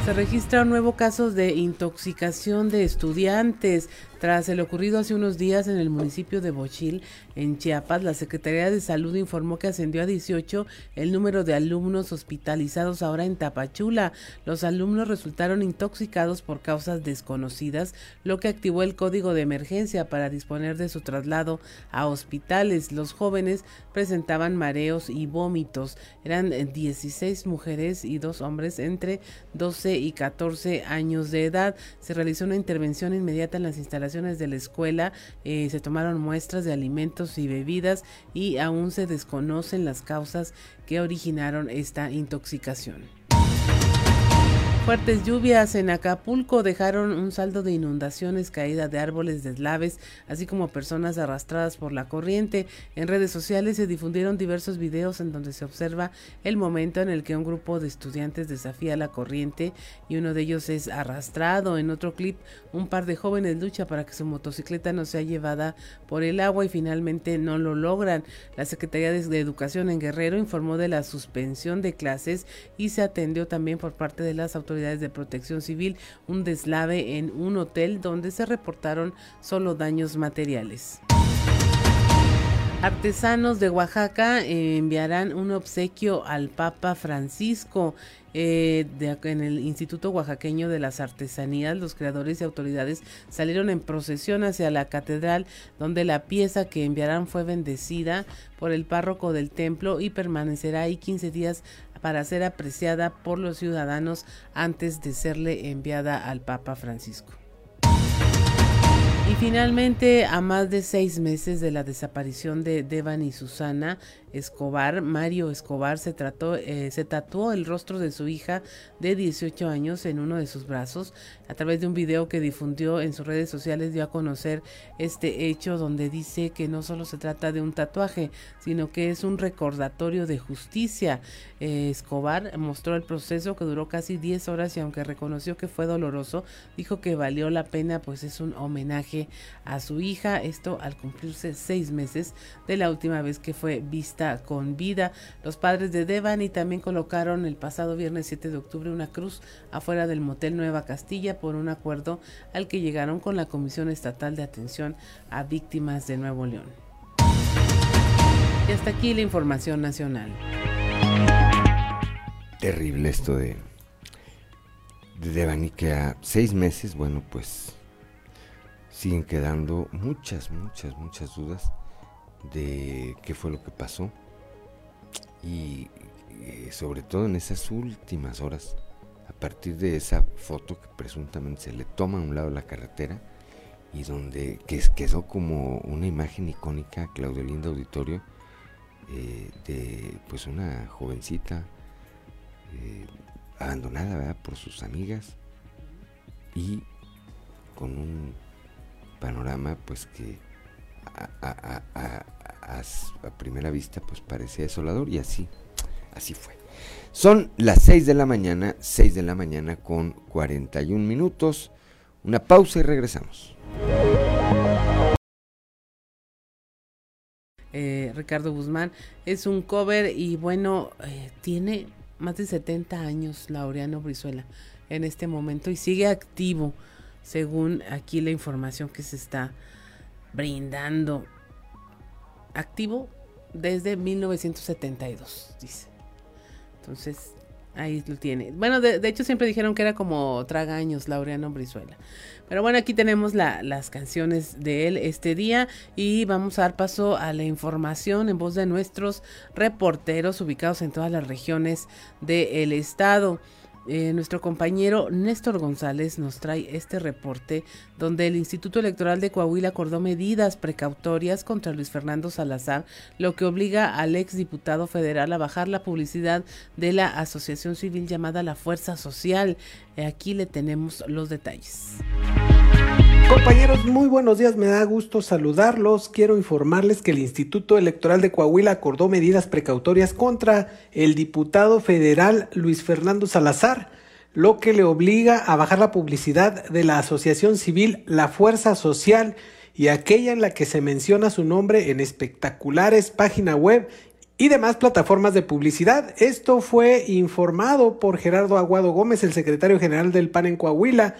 Se registra un nuevo caso de intoxicación de estudiantes. Tras el ocurrido hace unos días en el municipio de Bochil, en Chiapas, la Secretaría de Salud informó que ascendió a 18 el número de alumnos hospitalizados ahora en Tapachula. Los alumnos resultaron intoxicados por causas desconocidas, lo que activó el código de emergencia para disponer de su traslado a hospitales. Los jóvenes presentaban mareos y vómitos. Eran 16 mujeres y dos hombres entre 12 y 14 años de edad. Se realizó una intervención inmediata en las instalaciones de la escuela eh, se tomaron muestras de alimentos y bebidas y aún se desconocen las causas que originaron esta intoxicación. Fuertes lluvias en Acapulco dejaron un saldo de inundaciones, caída de árboles, deslaves, así como personas arrastradas por la corriente. En redes sociales se difundieron diversos videos en donde se observa el momento en el que un grupo de estudiantes desafía la corriente y uno de ellos es arrastrado. En otro clip, un par de jóvenes lucha para que su motocicleta no sea llevada por el agua y finalmente no lo logran. La Secretaría de Educación en Guerrero informó de la suspensión de clases y se atendió también por parte de las autoridades de protección civil un deslave en un hotel donde se reportaron solo daños materiales. Artesanos de Oaxaca enviarán un obsequio al Papa Francisco. Eh, en el Instituto Oaxaqueño de las Artesanías, los creadores y autoridades salieron en procesión hacia la catedral, donde la pieza que enviarán fue bendecida por el párroco del templo y permanecerá ahí 15 días para ser apreciada por los ciudadanos antes de serle enviada al Papa Francisco. Y finalmente, a más de seis meses de la desaparición de Devan y Susana, Escobar, Mario Escobar, se, trató, eh, se tatuó el rostro de su hija de 18 años en uno de sus brazos. A través de un video que difundió en sus redes sociales dio a conocer este hecho donde dice que no solo se trata de un tatuaje, sino que es un recordatorio de justicia. Eh, Escobar mostró el proceso que duró casi 10 horas y aunque reconoció que fue doloroso, dijo que valió la pena pues es un homenaje a su hija. Esto al cumplirse seis meses de la última vez que fue vista con vida. Los padres de Devani también colocaron el pasado viernes 7 de octubre una cruz afuera del motel Nueva Castilla por un acuerdo al que llegaron con la Comisión Estatal de Atención a Víctimas de Nuevo León. Y hasta aquí la información nacional. Terrible esto de, de Devani que a seis meses, bueno, pues siguen quedando muchas, muchas, muchas dudas de qué fue lo que pasó. Y eh, sobre todo en esas últimas horas, a partir de esa foto que presuntamente se le toma a un lado de la carretera y donde que quedó como una imagen icónica, Claudio Linda Auditorio, eh, de pues una jovencita eh, abandonada por sus amigas y con un panorama pues que a, primera vista pues parecía desolador y así, así fue. Son las 6 de la mañana, 6 de la mañana con 41 minutos. Una pausa y regresamos. Eh, Ricardo Guzmán es un cover y bueno, eh, tiene más de 70 años Laureano Brizuela en este momento y sigue activo según aquí la información que se está brindando activo desde 1972, dice. Entonces, ahí lo tiene. Bueno, de, hecho siempre dijeron que era como Tragaños, Laureano Brizuela. Pero bueno, aquí tenemos las canciones de él este día y vamos a dar paso a la información en voz de nuestros reporteros ubicados en todas las regiones del estado. Eh, nuestro compañero Néstor González nos trae este reporte donde el Instituto Electoral de Coahuila acordó medidas precautorias contra Luis Fernando Salazar, lo que obliga al ex diputado federal a bajar la publicidad de la asociación civil llamada La Fuerza Social. Eh, aquí le tenemos los detalles. Compañeros, muy buenos días, me da gusto saludarlos. Quiero informarles que el Instituto Electoral de Coahuila acordó medidas precautorias contra el diputado federal Luis Fernando Salazar, lo que le obliga a bajar la publicidad de la asociación civil La Fuerza Social y aquella en la que se menciona su nombre en espectaculares página web y demás plataformas de publicidad. Esto fue informado por Gerardo Aguado Gómez, el secretario general del PAN en Coahuila,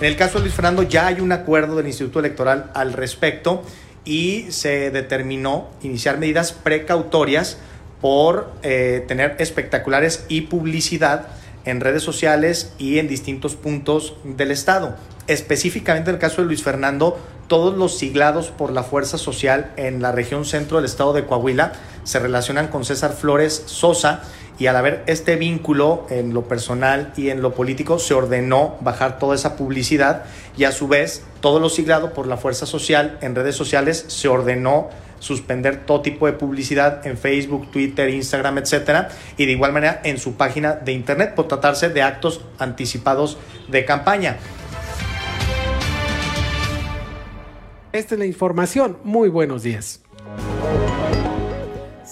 en el caso de Luis Fernando ya hay un acuerdo del Instituto Electoral al respecto y se determinó iniciar medidas precautorias por eh, tener espectaculares y publicidad en redes sociales y en distintos puntos del Estado. Específicamente en el caso de Luis Fernando, todos los siglados por la fuerza social en la región centro del Estado de Coahuila se relacionan con César Flores Sosa y al haber este vínculo en lo personal y en lo político, se ordenó bajar toda esa publicidad y a su vez todo lo siglado por la fuerza social en redes sociales se ordenó suspender todo tipo de publicidad en Facebook, Twitter, Instagram, etcétera, y de igual manera en su página de internet por tratarse de actos anticipados de campaña. Esta es la información. Muy buenos días.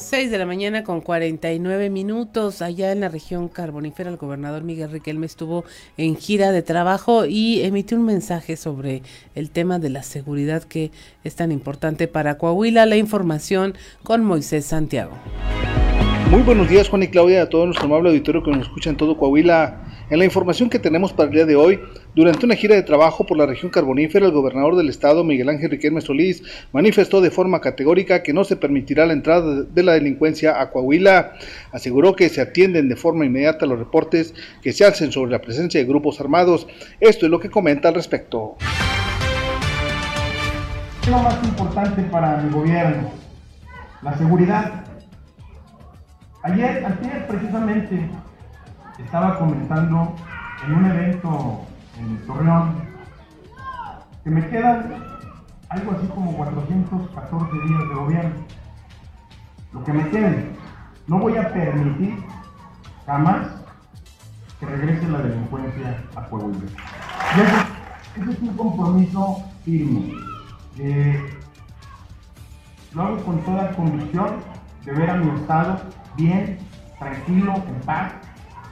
6 de la mañana con 49 minutos. Allá en la región carbonífera, el gobernador Miguel Riquelme estuvo en gira de trabajo y emitió un mensaje sobre el tema de la seguridad que es tan importante para Coahuila. La información con Moisés Santiago. Muy buenos días, Juan y Claudia, a todo nuestro amable auditorio que nos escucha en todo Coahuila. En la información que tenemos para el día de hoy, durante una gira de trabajo por la región carbonífera, el gobernador del estado, Miguel Ángel Riquelme Solís, manifestó de forma categórica que no se permitirá la entrada de la delincuencia a Coahuila. Aseguró que se atienden de forma inmediata los reportes que se hacen sobre la presencia de grupos armados. Esto es lo que comenta al respecto. Lo más importante para mi gobierno, la seguridad. Ayer, ayer precisamente, estaba comentando en un evento en Torreón que me quedan algo así como 414 días de gobierno. Lo que me quede, no voy a permitir jamás que regrese la delincuencia a Puebla. ese, es un compromiso firme. lo hago con toda convicción de ver a mi Estado bien, tranquilo, en paz,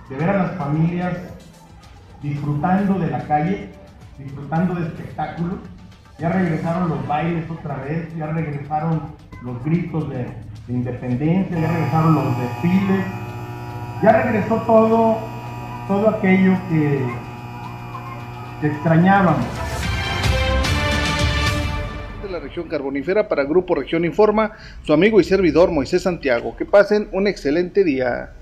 de ver a las familias disfrutando de la calle, disfrutando de espectáculos. Ya regresaron los bailes otra vez, ya regresaron los gritos de, independencia, ya regresaron los desfiles, ya regresó todo, todo aquello que, que extrañábamos la región carbonífera para Grupo Región Informa, su amigo y servidor Moisés Santiago. Que pasen un excelente día.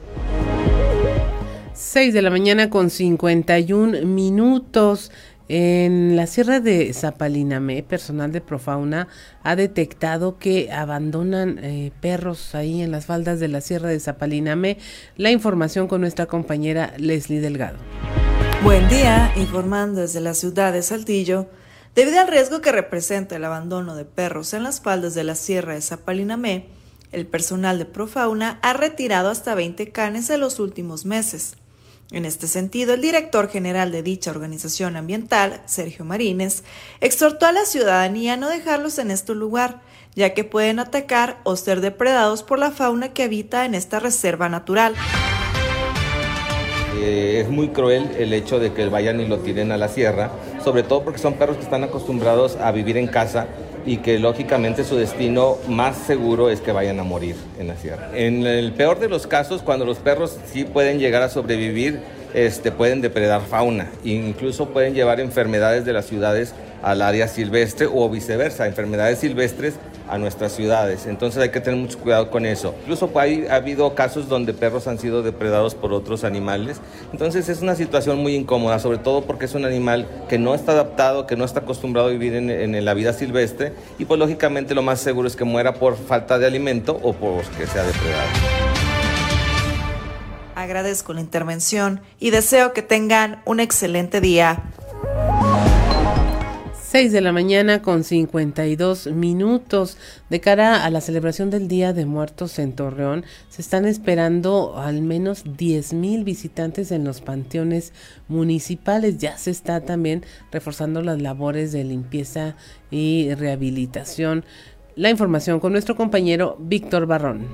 6 de la mañana con 51 minutos. En la sierra de Zapalinamé, personal de Profauna ha detectado que abandonan eh, perros ahí en las faldas de la sierra de Zapalinamé. La información con nuestra compañera Leslie Delgado. Buen día, informando desde la ciudad de Saltillo. Debido al riesgo que representa el abandono de perros en las faldas de la sierra de Zapalinamé, el personal de Profauna ha retirado hasta 20 canes en los últimos meses. En este sentido, el director general de dicha organización ambiental, Sergio Marínez, exhortó a la ciudadanía a no dejarlos en este lugar, ya que pueden atacar o ser depredados por la fauna que habita en esta reserva natural. Eh, es muy cruel el hecho de que vayan y lo tiren a la sierra, sobre todo porque son perros que están acostumbrados a vivir en casa y que lógicamente su destino más seguro es que vayan a morir en la sierra. En el peor de los casos, cuando los perros sí pueden llegar a sobrevivir, este, pueden depredar fauna incluso pueden llevar enfermedades de las ciudades al área silvestre o viceversa, enfermedades silvestres a nuestras ciudades. Entonces hay que tener mucho cuidado con eso. Incluso hay, ha habido casos donde perros han sido depredados por otros animales. Entonces es una situación muy incómoda, sobre todo porque es un animal que no está adaptado, que no está acostumbrado a vivir en, en la vida silvestre y pues lógicamente lo más seguro es que muera por falta de alimento o por que sea depredado. Agradezco la intervención y deseo que tengan un excelente día. 6 de la mañana con 52 minutos. De cara a la celebración del Día de Muertos en Torreón, se están esperando al menos 10 mil visitantes en los panteones municipales. Ya se está también reforzando las labores de limpieza y rehabilitación. La información con nuestro compañero Víctor Barrón.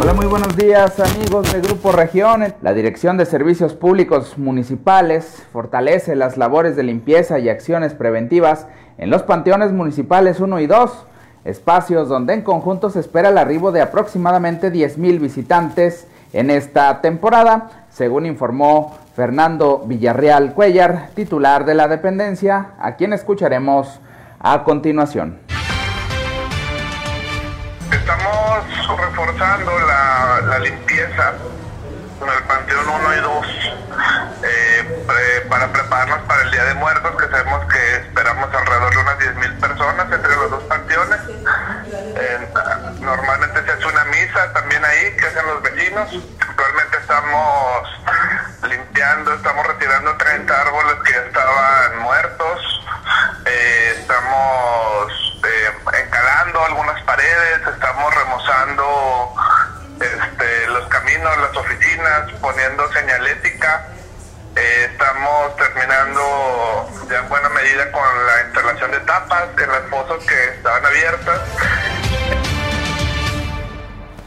Hola, muy buenos días amigos de Grupo Región. La Dirección de Servicios Públicos Municipales fortalece las labores de limpieza y acciones preventivas en los panteones municipales 1 y 2, espacios donde en conjunto se espera el arribo de aproximadamente 10.000 visitantes en esta temporada, según informó Fernando Villarreal Cuellar, titular de la dependencia, a quien escucharemos a continuación reforzando la, la limpieza en el Panteón 1 y 2 eh, para prepararnos para el Día de Muertos, que sabemos que esperamos alrededor de unas 10.000 personas entre los dos panteones. normalmente se hace una misa también ahí que hacen los vecinos. Actualmente estamos limpiando, estamos retirando 30 árboles que ya estaban muertos. Eh, estamos eh, encalando algunas paredes, estamos remozando este, los caminos, las oficinas, poniendo señalética. Eh, estamos terminando ya en buena medida con la instalación de tapas en las pozos que estaban abiertas.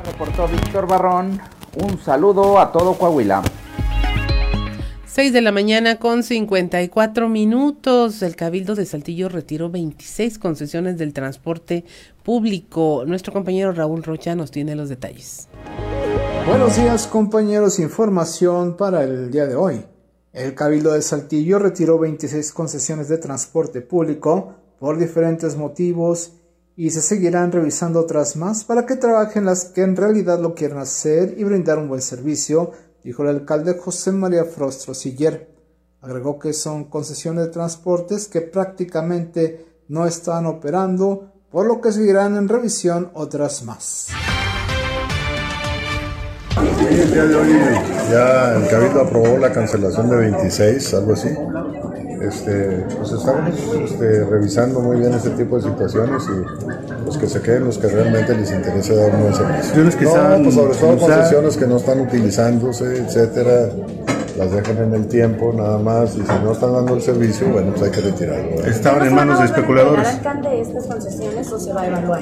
Reportó Víctor Barrón. Un saludo a todo Coahuila. 6 de la mañana con 54 minutos. El Cabildo de Saltillo retiró 26 concesiones del transporte público. Nuestro compañero Raúl Rocha nos tiene los detalles. Buenos días compañeros, información para el día de hoy. El Cabildo de Saltillo retiró 26 concesiones de transporte público por diferentes motivos y se seguirán revisando otras más para que trabajen las que en realidad lo quieran hacer y brindar un buen servicio dijo el alcalde José María Frostro Siller. Agregó que son concesiones de transportes que prácticamente no están operando, por lo que seguirán en revisión otras más. el día de hoy ya el Cabildo aprobó la cancelación de 26, algo así. Este, pues estamos este, revisando muy bien este tipo de situaciones y los que se queden los que realmente les interesa dar un buen servicio. Que no, pues sobre todo concesiones que no están utilizándose, etcétera, las dejan en el tiempo nada más y si no están dando el servicio, bueno, pues hay que retirarlo. Estaban en manos de especuladores. alcalde estas concesiones o se va a evaluar?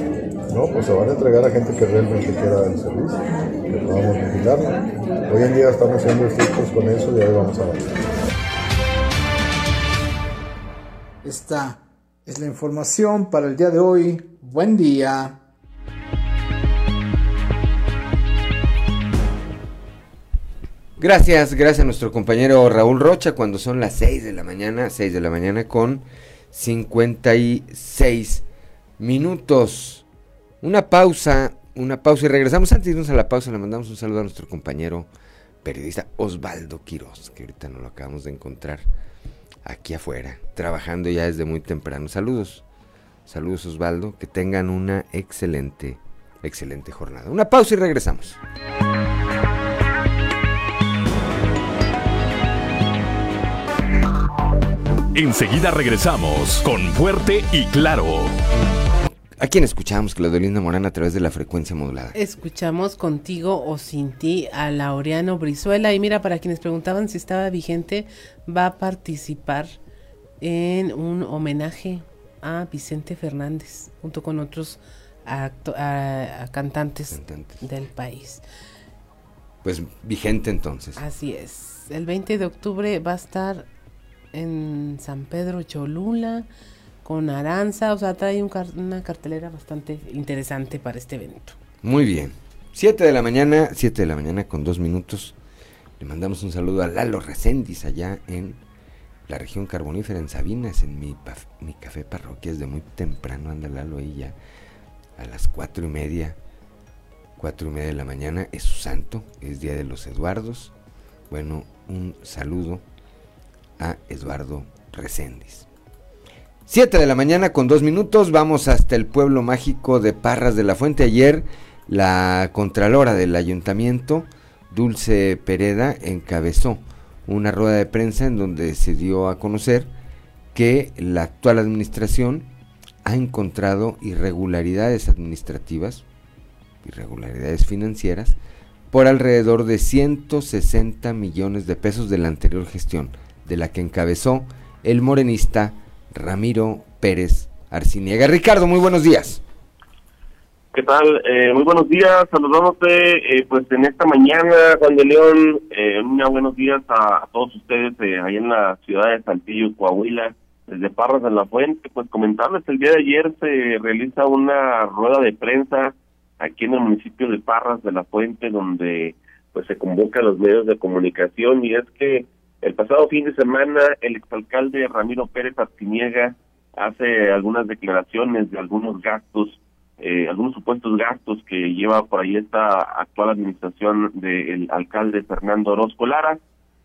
No, pues se van a entregar a gente que realmente quiera el servicio, que podamos vigilarlo. Hoy en día estamos siendo estrictos con eso y ahí vamos a avanzar. Esta es la información para el día de hoy. Buen día. Gracias, gracias a nuestro compañero Raúl Rocha cuando son las 6 de la mañana, 6 de la mañana con 56 minutos. Una pausa, una pausa y regresamos. Antes de irnos a la pausa le mandamos un saludo a nuestro compañero periodista Osvaldo Quiroz, que ahorita no lo acabamos de encontrar aquí afuera, trabajando ya desde muy temprano. Saludos, saludos Osvaldo, que tengan una excelente, excelente jornada. Una pausa y regresamos. Enseguida regresamos con Fuerte y Claro. ¿A quién escuchamos, Claudelina Morán, a través de la frecuencia modulada? Escuchamos contigo o sin ti a Laureano Brizuela. Y mira, para quienes preguntaban si estaba vigente, va a participar en un homenaje a Vicente Fernández, junto con otros cantantes, del país. Pues vigente entonces. Así es. El 20 de octubre va a estar en San Pedro Cholula con Aranza, o sea, trae una cartelera bastante interesante para este evento. Muy bien. Siete de la mañana, siete de la mañana con dos minutos. Le mandamos un saludo a Lalo Recendis allá en la región carbonífera, en Sabinas, en mi, café parroquia. Es de muy temprano, anda Lalo ahí ya a las cuatro y media, cuatro y media de la mañana. Es su santo, es Día de los Eduardos. Bueno, un saludo a Eduardo Recendis. 7 de la mañana con dos minutos, vamos hasta el pueblo mágico de Parras de la Fuente. Ayer la Contralora del Ayuntamiento Dulce Pereda encabezó una rueda de prensa en donde se dio a conocer que la actual administración ha encontrado irregularidades administrativas, irregularidades financieras, por alrededor de 160 millones de pesos de la anterior gestión, de la que encabezó el morenista Ramiro Pérez Arciniega. Ricardo, muy buenos días. ¿Qué tal? Eh, muy buenos días, saludándote eh, pues en esta mañana, Juan de León, eh, buenos días a, todos ustedes eh, ahí en la ciudad de Saltillo, Coahuila, desde Parras de la Fuente, pues comentarles, el día de ayer se realiza una rueda de prensa aquí en el municipio de Parras de la Fuente, donde pues se convoca a los medios de comunicación y es que el pasado fin de semana el exalcalde Ramiro Pérez Artiniega hace algunas declaraciones de algunos gastos, eh, algunos supuestos gastos que lleva por ahí esta actual administración del alcalde Fernando Orozco Lara.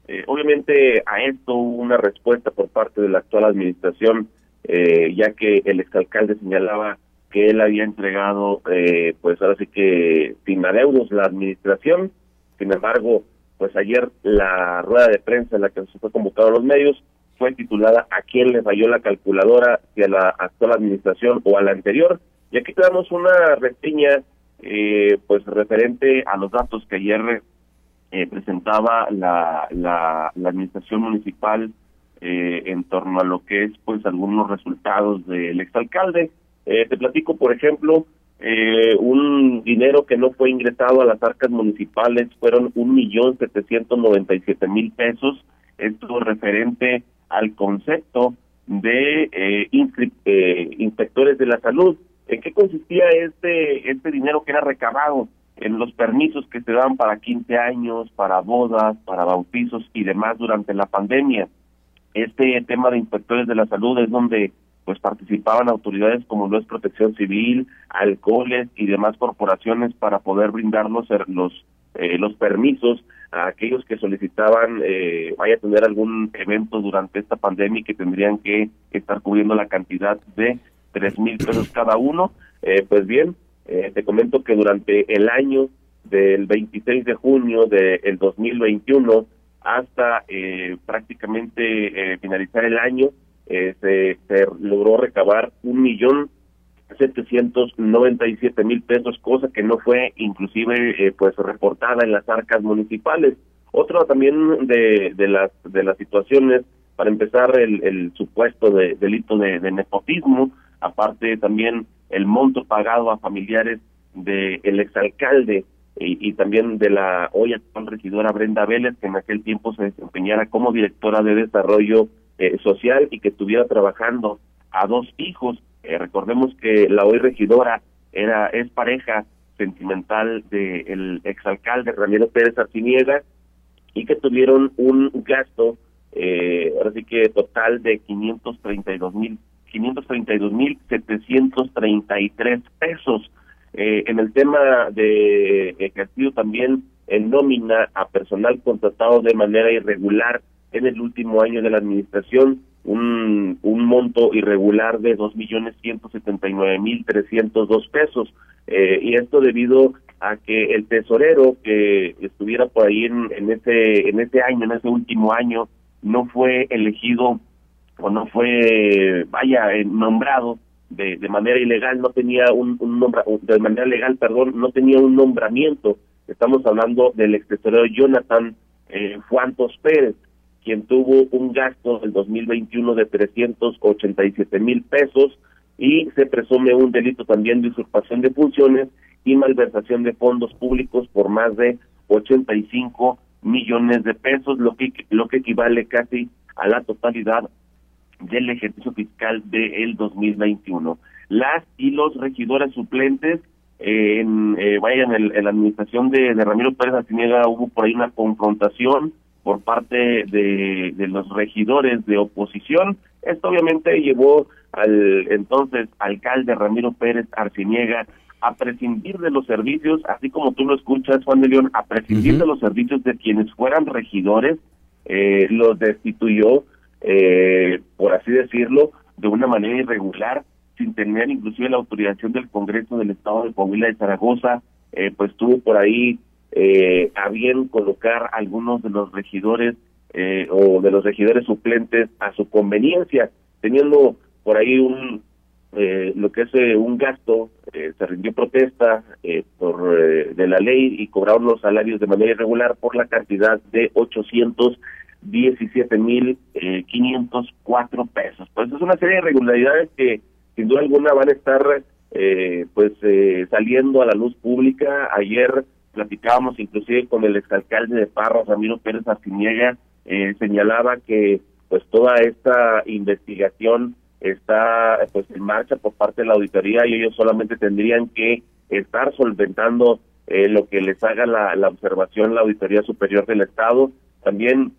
Eh, obviamente a esto hubo una respuesta por parte de la actual administración, eh, ya que el exalcalde señalaba que él había entregado, eh, pues ahora sí que sin adeudos la administración. Sin embargo, pues ayer la rueda de prensa en la que se fue convocado a los medios fue titulada ¿A quién le falló la calculadora? Si a la actual administración o a la anterior. Y aquí tenemos una reseña eh, pues referente a los datos que ayer eh, presentaba la, la, la, administración municipal eh, en torno a lo que es pues algunos resultados del exalcalde. Eh, te platico, por ejemplo, eh, un dinero que no fue ingresado a las arcas municipales fueron un millón setecientos noventa y siete mil pesos. Esto referente al concepto de eh, eh, inspectores de la salud. ¿En qué consistía este, este dinero que era recabado? En los permisos que se daban para 15 años, para bodas, para bautizos y demás durante la pandemia. Este tema de inspectores de la salud es donde pues participaban autoridades como lo es Protección Civil, alcoholes y demás corporaciones para poder brindar los, los, eh, los permisos a aquellos que solicitaban eh, vaya a tener algún evento durante esta pandemia y que tendrían que estar cubriendo la cantidad de tres mil pesos cada uno. Eh, pues bien, eh, te comento que durante el año del 26 de junio del 2021 hasta eh, prácticamente eh, finalizar el año, se, se, logró recabar un millón setecientos noventa y siete mil pesos, cosa que no fue inclusive pues reportada en las arcas municipales. Otro también de, de las de las situaciones, para empezar, el, el supuesto de delito de, de nepotismo, aparte también el monto pagado a familiares del el exalcalde y, y, también de la hoy actual regidora Brenda Vélez, que en aquel tiempo se desempeñara como directora de desarrollo eh, social y que estuviera trabajando a dos hijos. Eh, recordemos que la hoy regidora era es pareja sentimental del exalcalde Ramiro Pérez Arciniega y que tuvieron un gasto, eh, que total de 532 mil 532 mil 733 pesos. Eh, en el tema de ejercicio también en nómina a personal contratado de manera irregular en el último año de la administración, un, un monto irregular de dos millones ciento setenta y nueve mil trescientos dos pesos. Eh, y esto debido a que el tesorero que estuviera por ahí en, en ese en ese año, en ese último año, no fue elegido o no fue, vaya, eh, nombrado de, de manera ilegal, no tenía un, un nombra, de manera legal, perdón, no tenía un nombramiento. Estamos hablando del ex tesorero Jonathan eh, Fuantos Pérez, quien tuvo un gasto del 2021 de 387 mil pesos y se presume un delito también de usurpación de funciones y malversación de fondos públicos por más de 85 millones de pesos, lo que lo que equivale casi a la totalidad del ejercicio fiscal del 2021. Las y los regidores suplentes, eh, en, eh, vaya, en, la administración de, Ramiro Pérez Arciniega hubo por ahí una confrontación por parte de, de los regidores de oposición. Esto obviamente llevó al entonces alcalde Ramiro Pérez Arciniega a prescindir de los servicios, así como tú lo escuchas, Juan de León, a prescindir de los servicios de quienes fueran regidores, eh, los destituyó, eh, por así decirlo, de una manera irregular, sin tener inclusive la autorización del Congreso del Estado de Coahuila de Zaragoza, eh, pues tuvo por ahí eh, a bien colocar algunos de los regidores eh, o de los regidores suplentes a su conveniencia, teniendo por ahí un eh, lo que es eh, un gasto, eh, se rindió protesta eh, por de la ley y cobraron los salarios de manera irregular por la cantidad de 817 mil 504 pesos. Pues es una serie de irregularidades que sin duda alguna van a estar pues saliendo a la luz pública. Ayer platicábamos inclusive con el exalcalde de Parra, Ramiro Pérez Arciniega, señalaba que pues toda esta investigación está pues en marcha por parte de la auditoría y ellos solamente tendrían que estar solventando eh, lo que les haga la, la observación la auditoría superior del estado. También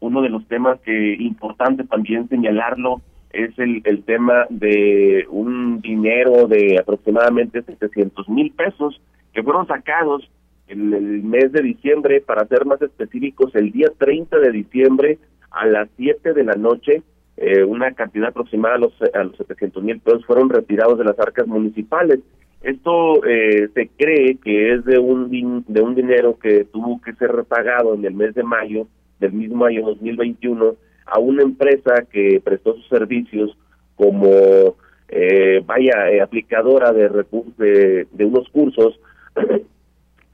uno de los temas que importante también señalarlo es el, el tema de un dinero de aproximadamente 700 mil pesos que fueron sacados en el mes de diciembre, para ser más específicos, el día 30 de diciembre a las 7 de la noche eh, una cantidad aproximada a los, a los 700 mil pesos fueron retirados de las arcas municipales. Esto eh, se cree que es de un, de un dinero que tuvo que ser repagado en el mes de mayo del mismo año 2021 a una empresa que prestó sus servicios como, eh, vaya, eh, aplicadora de, de, de unos cursos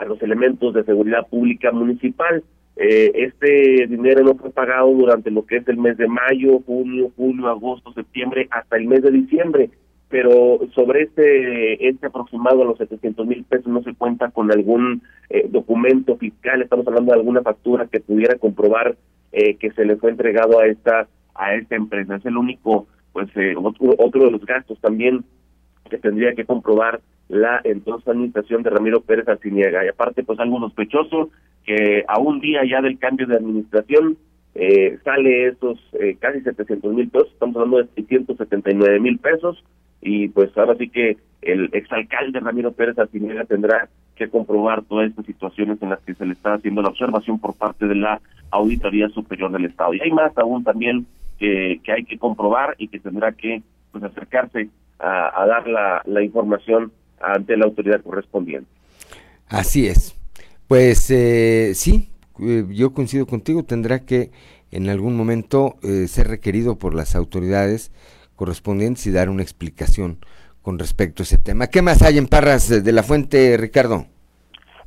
a los elementos de seguridad pública municipal. Eh, este dinero no fue pagado durante lo que es el mes de mayo, junio, julio, agosto, septiembre, hasta el mes de diciembre, pero sobre este, este aproximado a los 700 mil pesos no se cuenta con algún eh, documento fiscal, estamos hablando de alguna factura que pudiera comprobar eh, que se le fue entregado a esta a esta empresa. Es el único, pues, otro, otro de los gastos también que tendría que comprobar la entonces administración de Ramiro Pérez Arciniega. Y aparte, pues algo sospechoso, que a un día ya del cambio de administración eh, sale esos eh, casi 700 mil pesos, estamos hablando de 679 mil pesos, y pues ahora sí que el exalcalde Ramiro Pérez Arciniega tendrá que comprobar todas estas situaciones en las que se le está haciendo la observación por parte de la Auditoría Superior del Estado. Y hay más aún también que, que hay que comprobar y que tendrá que pues acercarse a, a dar la, la información ante la autoridad correspondiente. Así es. Pues eh, sí, eh, yo coincido contigo, tendrá que en algún momento eh, ser requerido por las autoridades correspondientes y dar una explicación con respecto a ese tema. ¿Qué más hay en Parras de la Fuente, Ricardo?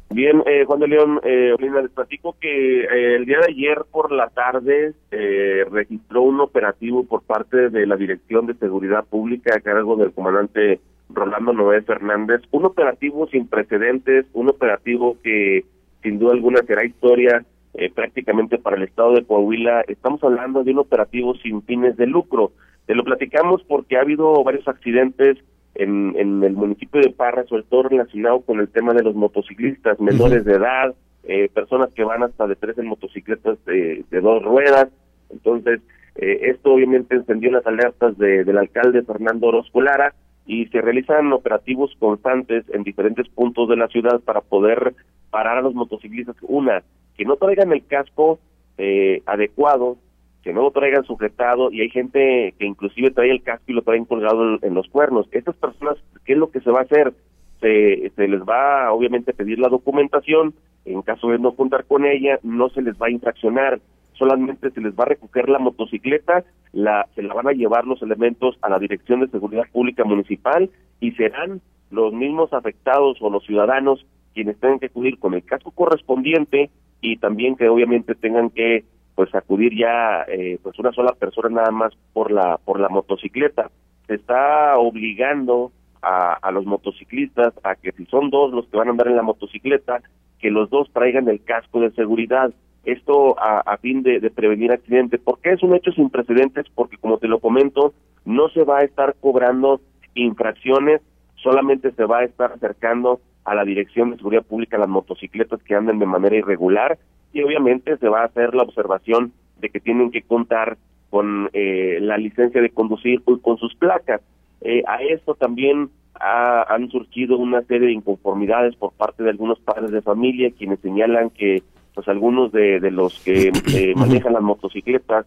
Bien, eh, Juan de León, eh, les platico que eh, el día de ayer por la tarde eh, registró un operativo por parte de la Dirección de Seguridad Pública a cargo del comandante Rolando Noé Fernández, un operativo sin precedentes, un operativo que sin duda alguna será historia eh, prácticamente para el estado de Coahuila. Estamos hablando de un operativo sin fines de lucro. Te lo platicamos porque ha habido varios accidentes en, en el municipio de Parra, sobre todo relacionado con el tema de los motociclistas menores de edad, eh, personas que van hasta de tres en motocicletas de, de dos ruedas. Entonces, eh, esto obviamente encendió las alertas de, del alcalde Fernando Orozco Lara, y se realizan operativos constantes en diferentes puntos de la ciudad para poder parar a los motociclistas. Una, que no traigan el casco eh, adecuado, que no lo traigan sujetado y hay gente que inclusive trae el casco y lo traen colgado en, los cuernos. Estas personas, ¿qué es lo que se va a hacer? Se, se les va obviamente a pedir la documentación, en caso de no contar con ella, no se les va a infraccionar solamente se les va a recoger la motocicleta, la, se la van a llevar los elementos a la Dirección de Seguridad Pública Municipal y serán los mismos afectados o los ciudadanos quienes tengan que acudir con el casco correspondiente y también que obviamente tengan que pues acudir ya eh, pues una sola persona nada más por la por la motocicleta. Se está obligando a, a los motociclistas a que si son dos los que van a andar en la motocicleta que los dos traigan el casco de seguridad esto a, a fin de, prevenir accidentes. ¿Por qué es un hecho sin precedentes? Porque, como te lo comento, no se va a estar cobrando infracciones, solamente se va a estar acercando a la Dirección de Seguridad Pública las motocicletas que anden de manera irregular y obviamente se va a hacer la observación de que tienen que contar con eh, la licencia de conducir y con sus placas. Eh, a esto también ha, han surgido una serie de inconformidades por parte de algunos padres de familia quienes señalan que pues algunos de, de los que eh, manejan las motocicletas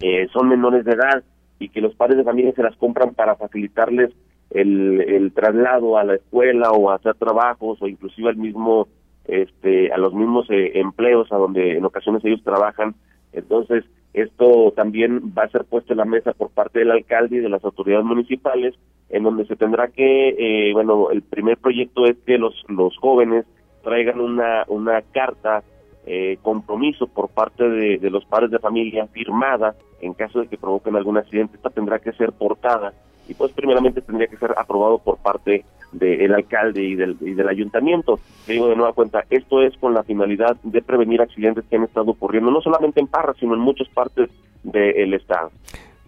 eh, son menores de edad y que los padres de familia se las compran para facilitarles el, el traslado a la escuela o a hacer trabajos o inclusive el mismo este, a los mismos eh, empleos a donde en ocasiones ellos trabajan. Entonces, esto también va a ser puesto en la mesa por parte del alcalde y de las autoridades municipales, en donde se tendrá que, eh, bueno, el primer proyecto es que los, los jóvenes traigan una, una carta eh, compromiso por parte de, los padres de familia firmada en caso de que provoquen algún accidente. Esta tendrá que ser portada y pues primeramente tendría que ser aprobado por parte del alcalde y del, y del ayuntamiento. Te digo de nueva cuenta, esto es con la finalidad de prevenir accidentes que han estado ocurriendo, no solamente en Parra, sino en muchas partes del estado.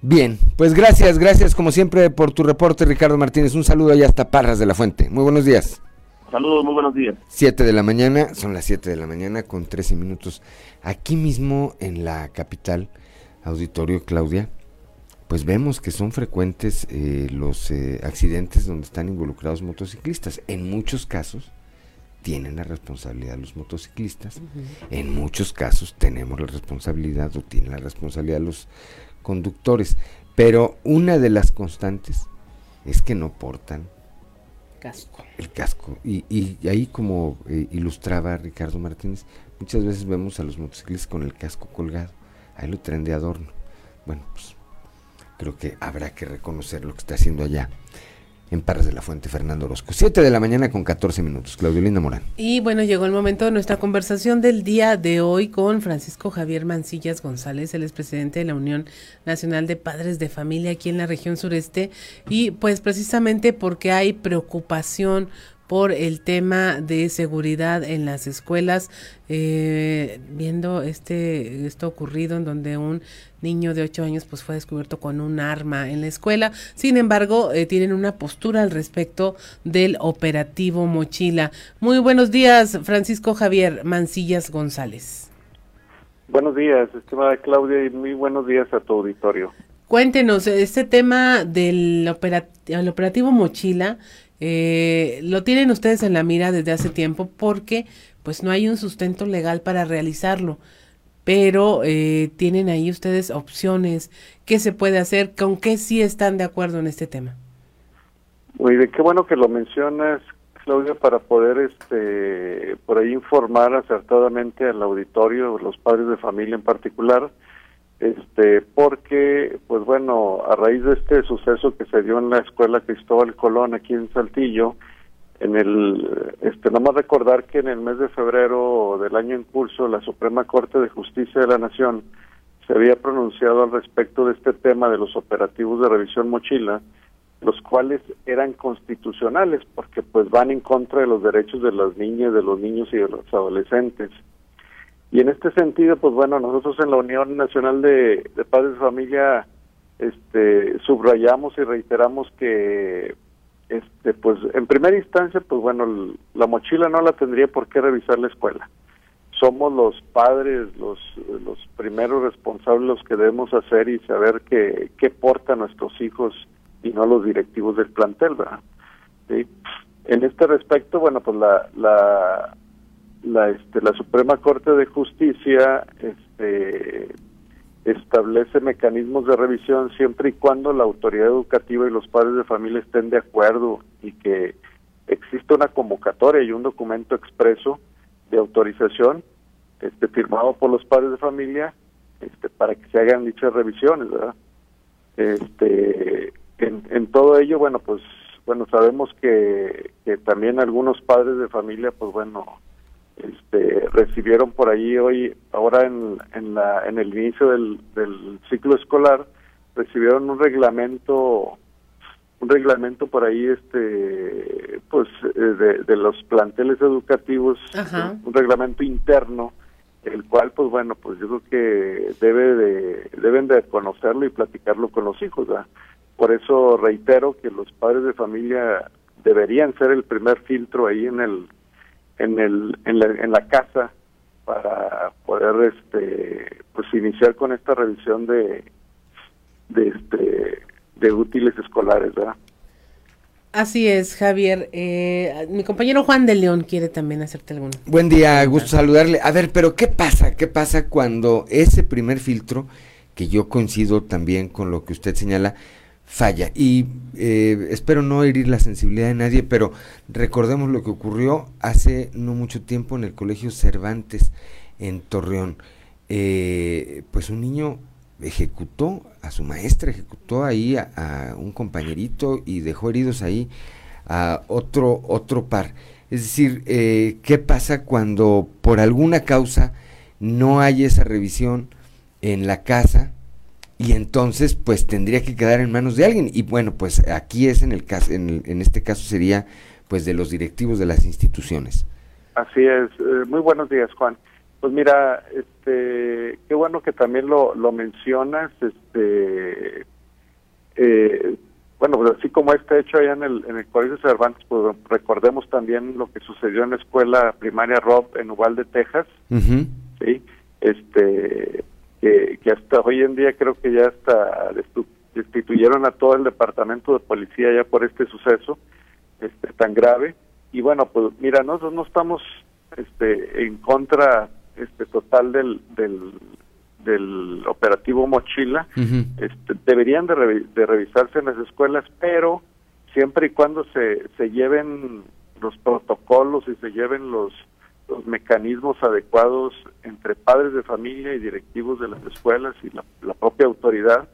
Bien, pues gracias, gracias como siempre por tu reporte, Ricardo Martínez. Un saludo allá hasta Parras de la Fuente. Muy buenos días. Saludos, muy buenos días. 7 de la mañana, son las 7 de la mañana con 13 minutos. Aquí mismo en la capital, auditorio Claudia, pues vemos que son frecuentes eh, los eh, accidentes donde están involucrados motociclistas. En muchos casos tienen la responsabilidad los motociclistas, uh -huh. en muchos casos tenemos la responsabilidad o tienen la responsabilidad los conductores, pero una de las constantes es que no portan casco. El casco. Y, y, ahí como eh, ilustraba Ricardo Martínez, muchas veces vemos a los motociclistas con el casco colgado, ahí lo traen de adorno. Bueno, pues creo que habrá que reconocer lo que está haciendo allá en Parras de la Fuente, Fernando Orozco. 7 de la mañana con 14 minutos. Claudio Linda Morán. Y bueno, llegó el momento de nuestra conversación del día de hoy con Francisco Javier Mancillas González, el presidente de la Unión Nacional de Padres de Familia aquí en la región sureste. Y pues precisamente porque hay preocupación por el tema de seguridad en las escuelas, eh, viendo este esto ocurrido en donde un niño de ocho años pues fue descubierto con un arma en la escuela. Sin embargo, eh, tienen una postura al respecto del operativo Mochila. Muy buenos días, Francisco Javier Mancillas González. Buenos días, estimada Claudia, y muy buenos días a tu auditorio. Cuéntenos, este tema del el operativo Mochila, eh, lo tienen ustedes en la mira desde hace tiempo porque pues no hay un sustento legal para realizarlo. Pero eh, tienen ahí ustedes opciones, qué se puede hacer, con qué sí están de acuerdo en este tema. Muy bien, qué bueno que lo mencionas, Claudia, para poder este por ahí informar acertadamente al auditorio, los padres de familia en particular, este porque pues bueno, a raíz de este suceso que se dio en la escuela Cristóbal Colón aquí en Saltillo, en el este nomás recordar que en el mes de febrero del año en curso la Suprema Corte de Justicia de la Nación se había pronunciado al respecto de este tema de los operativos de revisión mochila los cuales eran constitucionales porque pues van en contra de los derechos de las niñas, de los niños y de los adolescentes. Y en este sentido, pues bueno, nosotros en la Unión Nacional de, Padres de Familia este subrayamos y reiteramos que este pues en primera instancia pues bueno la mochila no la tendría por qué revisar la escuela. Somos los padres los los primeros responsables los que debemos hacer y saber qué qué portan nuestros hijos y no los directivos del plantel verdad en este respecto bueno pues la la la este la Suprema Corte de Justicia este establece mecanismos de revisión siempre y cuando la autoridad educativa y los padres de familia estén de acuerdo y que exista una convocatoria y un documento expreso de autorización este firmado por los padres de familia este para que se hagan dichas revisiones verdad este en, en todo ello bueno pues bueno sabemos que, que también algunos padres de familia pues bueno este, recibieron por ahí hoy, ahora en, en, la, en el inicio del, del ciclo escolar, recibieron un reglamento, un reglamento por ahí, este, pues, de, de los planteles educativos, Ajá. un reglamento interno, el cual, pues bueno, pues yo creo que debe de, deben de conocerlo y platicarlo con los hijos, ¿verdad? Por eso reitero que los padres de familia deberían ser el primer filtro ahí en el en el en la, en la casa para poder este pues iniciar con esta revisión de de este de útiles escolares ¿verdad? Así es, Javier. Eh, mi compañero Juan de León quiere también hacerte alguna. Buen día, gusto saludarle. A ver, pero ¿qué pasa? ¿Qué pasa cuando ese primer filtro, que yo coincido también con lo que usted señala, falla. Y eh, espero no herir la sensibilidad de nadie, pero recordemos lo que ocurrió hace no mucho tiempo en el Colegio Cervantes en Torreón. Eh, pues un niño ejecutó a su maestra, ejecutó ahí a, un compañerito y dejó heridos ahí a otro, otro par. Es decir, eh, ¿qué pasa cuando por alguna causa no hay esa revisión en la casa? Y entonces pues tendría que quedar en manos de alguien. Y bueno pues aquí es en el caso en, en este caso sería pues de los directivos de las instituciones. Así es. Eh, muy buenos días Juan. Pues mira este qué bueno que también lo, lo mencionas este eh, bueno pues así como este hecho allá en el en el colegio Cervantes pues recordemos también lo que sucedió en la escuela primaria Rob en Uvalde Texas. Sí este que, hasta hoy en día creo que ya hasta destituyeron a todo el departamento de policía ya por este suceso este tan grave. Y bueno pues mira nosotros no estamos este en contra este total del del, del operativo mochila. Este, deberían de, de revisarse en las escuelas pero siempre y cuando se se lleven los protocolos y se lleven los los mecanismos adecuados entre padres de familia y directivos de las escuelas y la, propia autoridad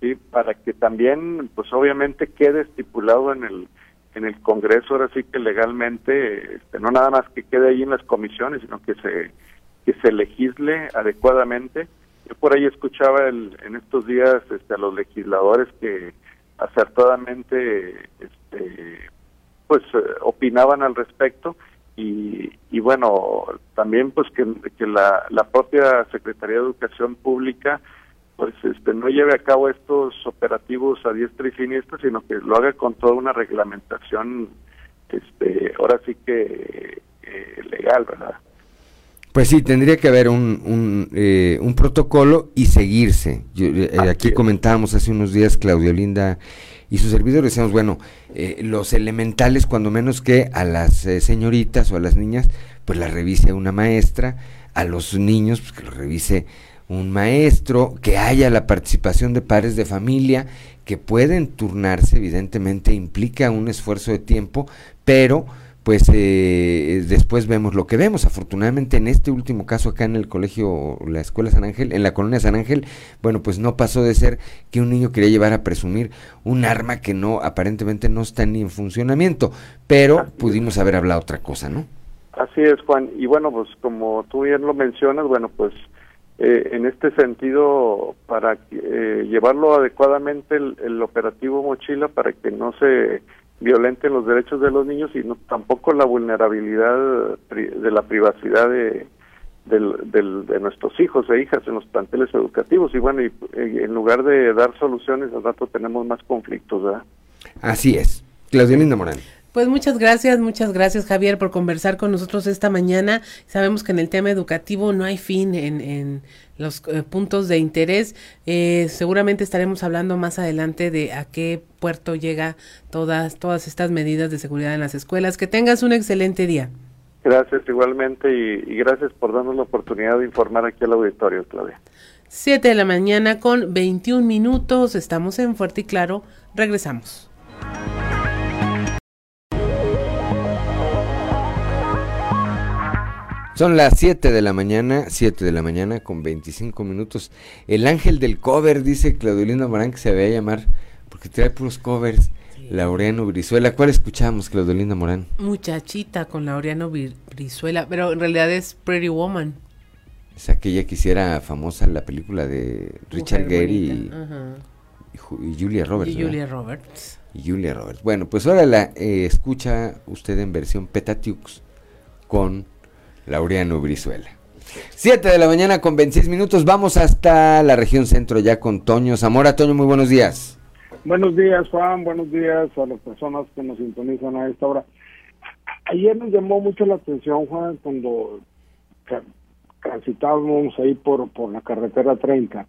¿sí? para que también pues obviamente quede estipulado en el en el Congreso ahora sí que legalmente este, no nada más que quede ahí en las comisiones sino que se que se legisle adecuadamente yo por ahí escuchaba el, en estos días este, a los legisladores que acertadamente este, pues eh, opinaban al respecto y, y bueno, también pues que, que la, la propia Secretaría de Educación Pública pues este no lleve a cabo estos operativos a diestra y siniestra, sino que lo haga con toda una reglamentación, este ahora sí que eh, legal, ¿verdad? Pues sí, tendría que haber un, un, eh, un protocolo y seguirse. Eh, aquí comentábamos hace unos días, Claudio Linda y sus servidores decíamos, bueno, eh, los elementales, cuando menos que a las eh, señoritas o a las niñas, pues las revise una maestra, a los niños, pues que lo revise un maestro, que haya la participación de padres de familia, que pueden turnarse, evidentemente implica un esfuerzo de tiempo, pero pues eh, después vemos lo que vemos. Afortunadamente en este último caso acá en el colegio, la escuela San Ángel, en la colonia San Ángel, bueno, pues no pasó de ser que un niño quería llevar a presumir un arma que no, aparentemente no está ni en funcionamiento, pero pudimos haber hablado otra cosa, ¿no? Así es, Juan. Y bueno, pues como tú bien lo mencionas, bueno, pues eh, en este sentido, para eh, llevarlo adecuadamente el, el operativo mochila, para que no se violenten los derechos de los niños y no, tampoco la vulnerabilidad de la privacidad de, de nuestros hijos e hijas en los planteles educativos. Y bueno, y, en lugar de dar soluciones, al rato tenemos más conflictos, ¿verdad? Así es. Claudia Linda Morán. Pues muchas gracias, muchas gracias Javier por conversar con nosotros esta mañana. Sabemos que en el tema educativo no hay fin en, en los eh, puntos de interés. Eh, seguramente estaremos hablando más adelante de a qué puerto llega todas, todas estas medidas de seguridad en las escuelas. Que tengas un excelente día. Gracias igualmente y, gracias por darnos la oportunidad de informar aquí al auditorio, Claudia. Siete de la mañana con 21 minutos. Estamos en Fuerte y Claro. Regresamos. Son las 7 de la mañana, 7 de la mañana con 25 minutos. El ángel del cover, dice Claudelina Morán, que se va a llamar, porque trae puros covers. Laureano Brizuela. ¿Cuál escuchamos, Claudelina Morán? Muchachita con Laureano Brizuela, pero en realidad es Pretty Woman. Es aquella que hiciera famosa la película de Richard Gere y, Julia Roberts. Y Julia Roberts. Y Julia Roberts. Bueno, pues ahora la eh, escucha usted en versión Petatiux con Laureano Brizuela. Siete de la mañana con 26 minutos. Vamos hasta la región centro ya con Toño Zamora. Toño, muy buenos días. Buenos días, Juan. Buenos días a las personas que nos sintonizan a esta hora. Ayer nos llamó mucho la atención, Juan, cuando transitábamos ahí por, por la carretera 30,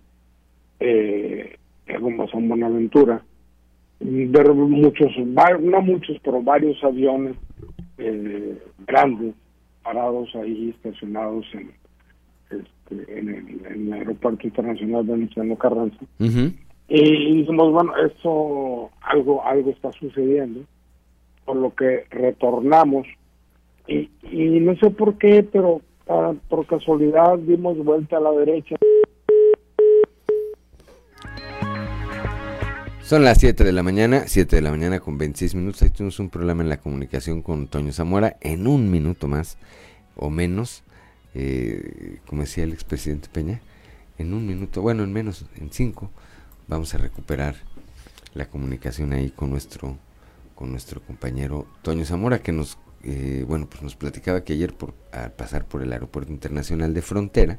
eh, rumbo San Buenaventura, ver muchos, no muchos, pero varios aviones eh, grandes parados ahí, estacionados en, este, en, el, aeropuerto internacional de Luciano Carranza. Y dijimos, bueno, eso, algo, algo está sucediendo, por lo que retornamos. Y, y no sé por qué, pero ah, por casualidad dimos vuelta a la derecha. Son las 7 de la mañana, 7 de la mañana con 26 minutos. Ahí tuvimos un problema en la comunicación con Toño Zamora. En un minuto más o menos, eh, como decía el expresidente Peña, en un minuto, bueno, en menos, en cinco, vamos a recuperar la comunicación ahí con nuestro, con nuestro compañero Toño Zamora, que nos, eh, bueno, pues nos platicaba que ayer por, al pasar por el aeropuerto internacional de Frontera,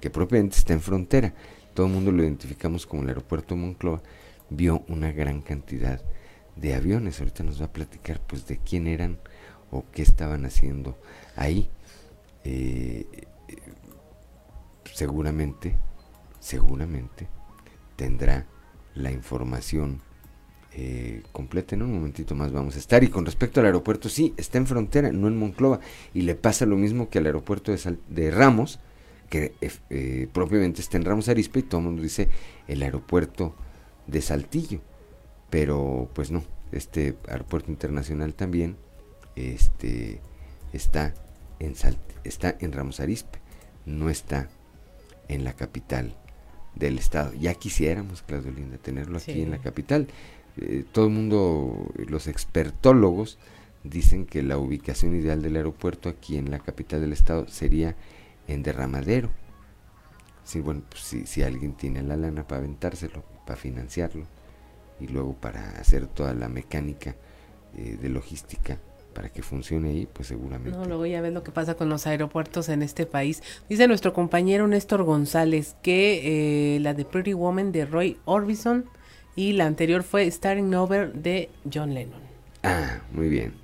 que propiamente está en Frontera, todo el mundo lo identificamos como el aeropuerto Moncloa, vio una gran cantidad de aviones. Ahorita nos va a platicar pues de quién eran o qué estaban haciendo ahí. Eh, seguramente, seguramente tendrá la información eh, completa. En un momentito más vamos a estar. Y con respecto al aeropuerto, sí, está en frontera, no en Monclova. Y le pasa lo mismo que al aeropuerto de, de Ramos, que eh, propiamente está en Ramos Arispe, y todo el mundo dice el aeropuerto de Saltillo. Pero pues no, este aeropuerto internacional también este, está, en está en Ramos Arispe, no está en la capital del estado. Ya quisiéramos, Claudio Linda, tenerlo aquí en la capital. Eh, todo el mundo, los expertólogos, dicen que la ubicación ideal del aeropuerto aquí en la capital del estado sería en Derramadero. Sí, bueno, pues si, si alguien tiene la lana para aventárselo, para financiarlo y luego para hacer toda la mecánica eh, de logística para que funcione ahí, pues seguramente. No, luego ya ves lo que pasa con los aeropuertos en este país. Dice nuestro compañero Néstor González que eh, la de Pretty Woman de Roy Orbison y la anterior fue Starting Over de John Lennon. Ah, muy bien.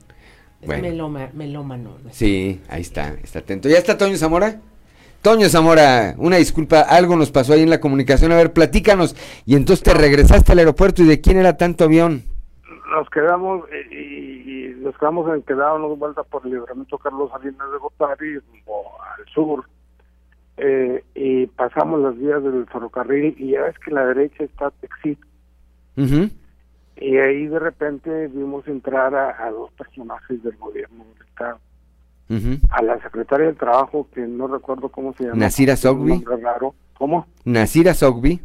Es meloma, melómano. Sí, ahí está, está atento. ¿Ya está Toño Zamora? Toño Zamora, una disculpa, algo nos pasó ahí en la comunicación. A ver, platícanos. Y entonces te regresaste al aeropuerto y de quién era tanto avión. Nos quedamos y, y nos quedamos en quedarnos vuelta por el libramiento Carlos Salinas de Gortari al sur. Eh, y pasamos las vías del ferrocarril y ya ves que la derecha está Texit. Y ahí de repente vimos entrar a, dos personajes del gobierno del Estado. A la secretaria del Trabajo, que no recuerdo cómo se llama. Nasira Sogbi. ¿Cómo? Nasira Sogbi.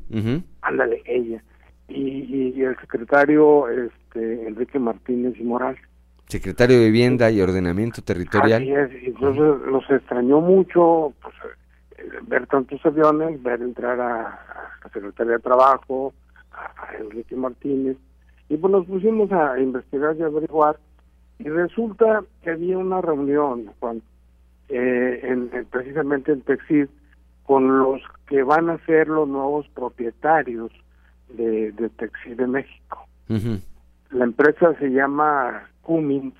Ándale, ella. Y, y, el secretario este, Enrique Martínez y Morales. Secretario de Vivienda y Ordenamiento Territorial. Así es, entonces los extrañó mucho pues, eh, ver tantos aviones, ver entrar a, la Secretaría de Trabajo, a, Enrique Martínez, y pues nos pusimos a investigar y averiguar, y resulta que había una reunión, Juan, eh, en, precisamente en Texid, con los que van a ser los nuevos propietarios de, de Texid de México. La empresa se llama Cummins,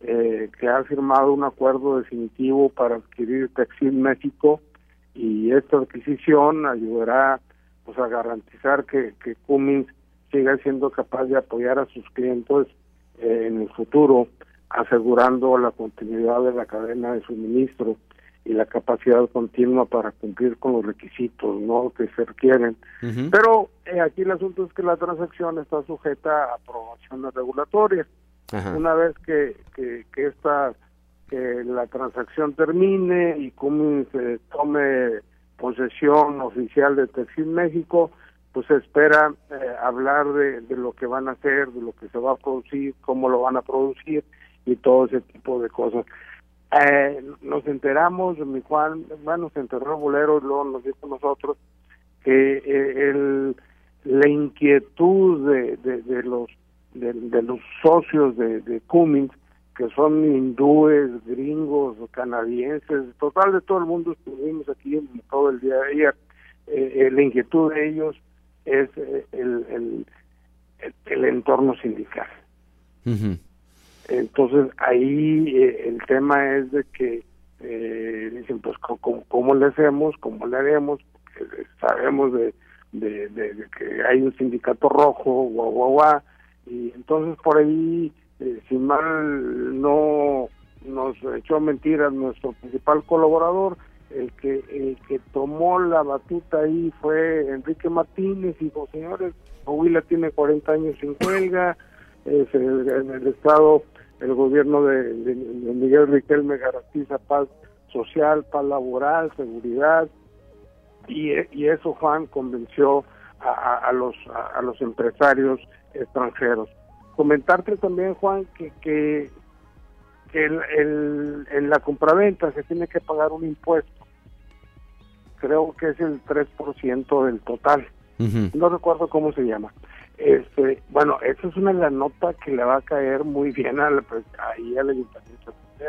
eh, que ha firmado un acuerdo definitivo para adquirir Texid México y esta adquisición ayudará pues a garantizar que, que Cummins siga siendo capaz de apoyar a sus clientes en el futuro, asegurando la continuidad de la cadena de suministro y la capacidad continua para cumplir con los requisitos no que se requieren. Pero eh, aquí el asunto es que la transacción está sujeta a aprobaciones regulatorias. Una vez que, que, que esta que la transacción termine y Cummins eh, tome posesión oficial de Textil México, pues se espera eh, hablar de, de, lo que van a hacer, de lo que se va a producir, cómo lo van a producir y todo ese tipo de cosas. Eh, nos enteramos, mi Juan, bueno, se enteró Bolero y luego nos dijo nosotros que eh, el, la inquietud de, de, de los de, los socios de, de Cummings, que son hindúes, gringos, canadienses, total de todo el mundo estuvimos aquí todo el día de ayer, eh, eh la inquietud de ellos es eh, el, el, el, entorno sindical. Entonces ahí eh, el tema es de que dicen pues ¿cómo, cómo, le hacemos, cómo le haremos, porque sabemos de, de, de, que hay un sindicato rojo, guau, guau, guau, y entonces por ahí, eh, si mal no nos echó mentiras nuestro principal colaborador, el que el que tomó la batuta ahí fue Enrique Martínez y dijo, señores, Coahuila tiene 40 años sin huelga, en el estado el gobierno de, Miguel Riquelme garantiza paz social, paz laboral, seguridad, y, eso Juan convenció a, los, a, los empresarios extranjeros. Comentarte también, Juan, que, que, el, en la compraventa se tiene que pagar un impuesto. Creo que es el 3% del total. No recuerdo cómo se llama. Este, bueno, esa es una de las notas que le va a caer muy bien al, pues, ahí al ayuntamiento de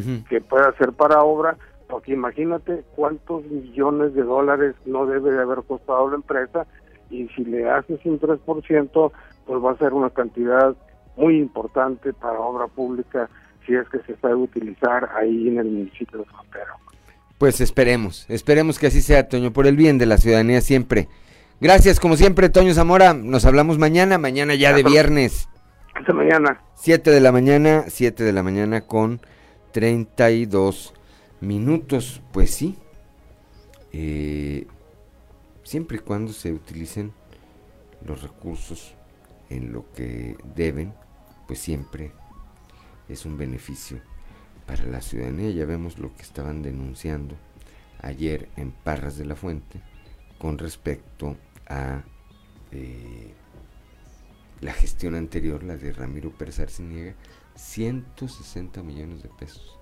¿eh? que puede hacer para obra, porque imagínate cuántos millones de dólares no debe de haber costado la empresa y si le haces un 3%, pues va a ser una cantidad muy importante para obra pública si es que se puede utilizar ahí en el municipio de Frontera. Pues esperemos, esperemos que así sea, Toño, por el bien de la ciudadanía siempre. Gracias, como siempre, Toño Zamora. Nos hablamos mañana, mañana ya de viernes. Hasta mañana. 7 de la mañana, 7 de la mañana con 32 minutos. Pues sí. Eh, siempre y cuando se utilicen los recursos en lo que deben, pues siempre es un beneficio para la ciudadanía. Ya vemos lo que estaban denunciando ayer en Parras de la Fuente con respecto a eh, la gestión anterior, la de Ramiro Pérez Arciniega, 160 millones de pesos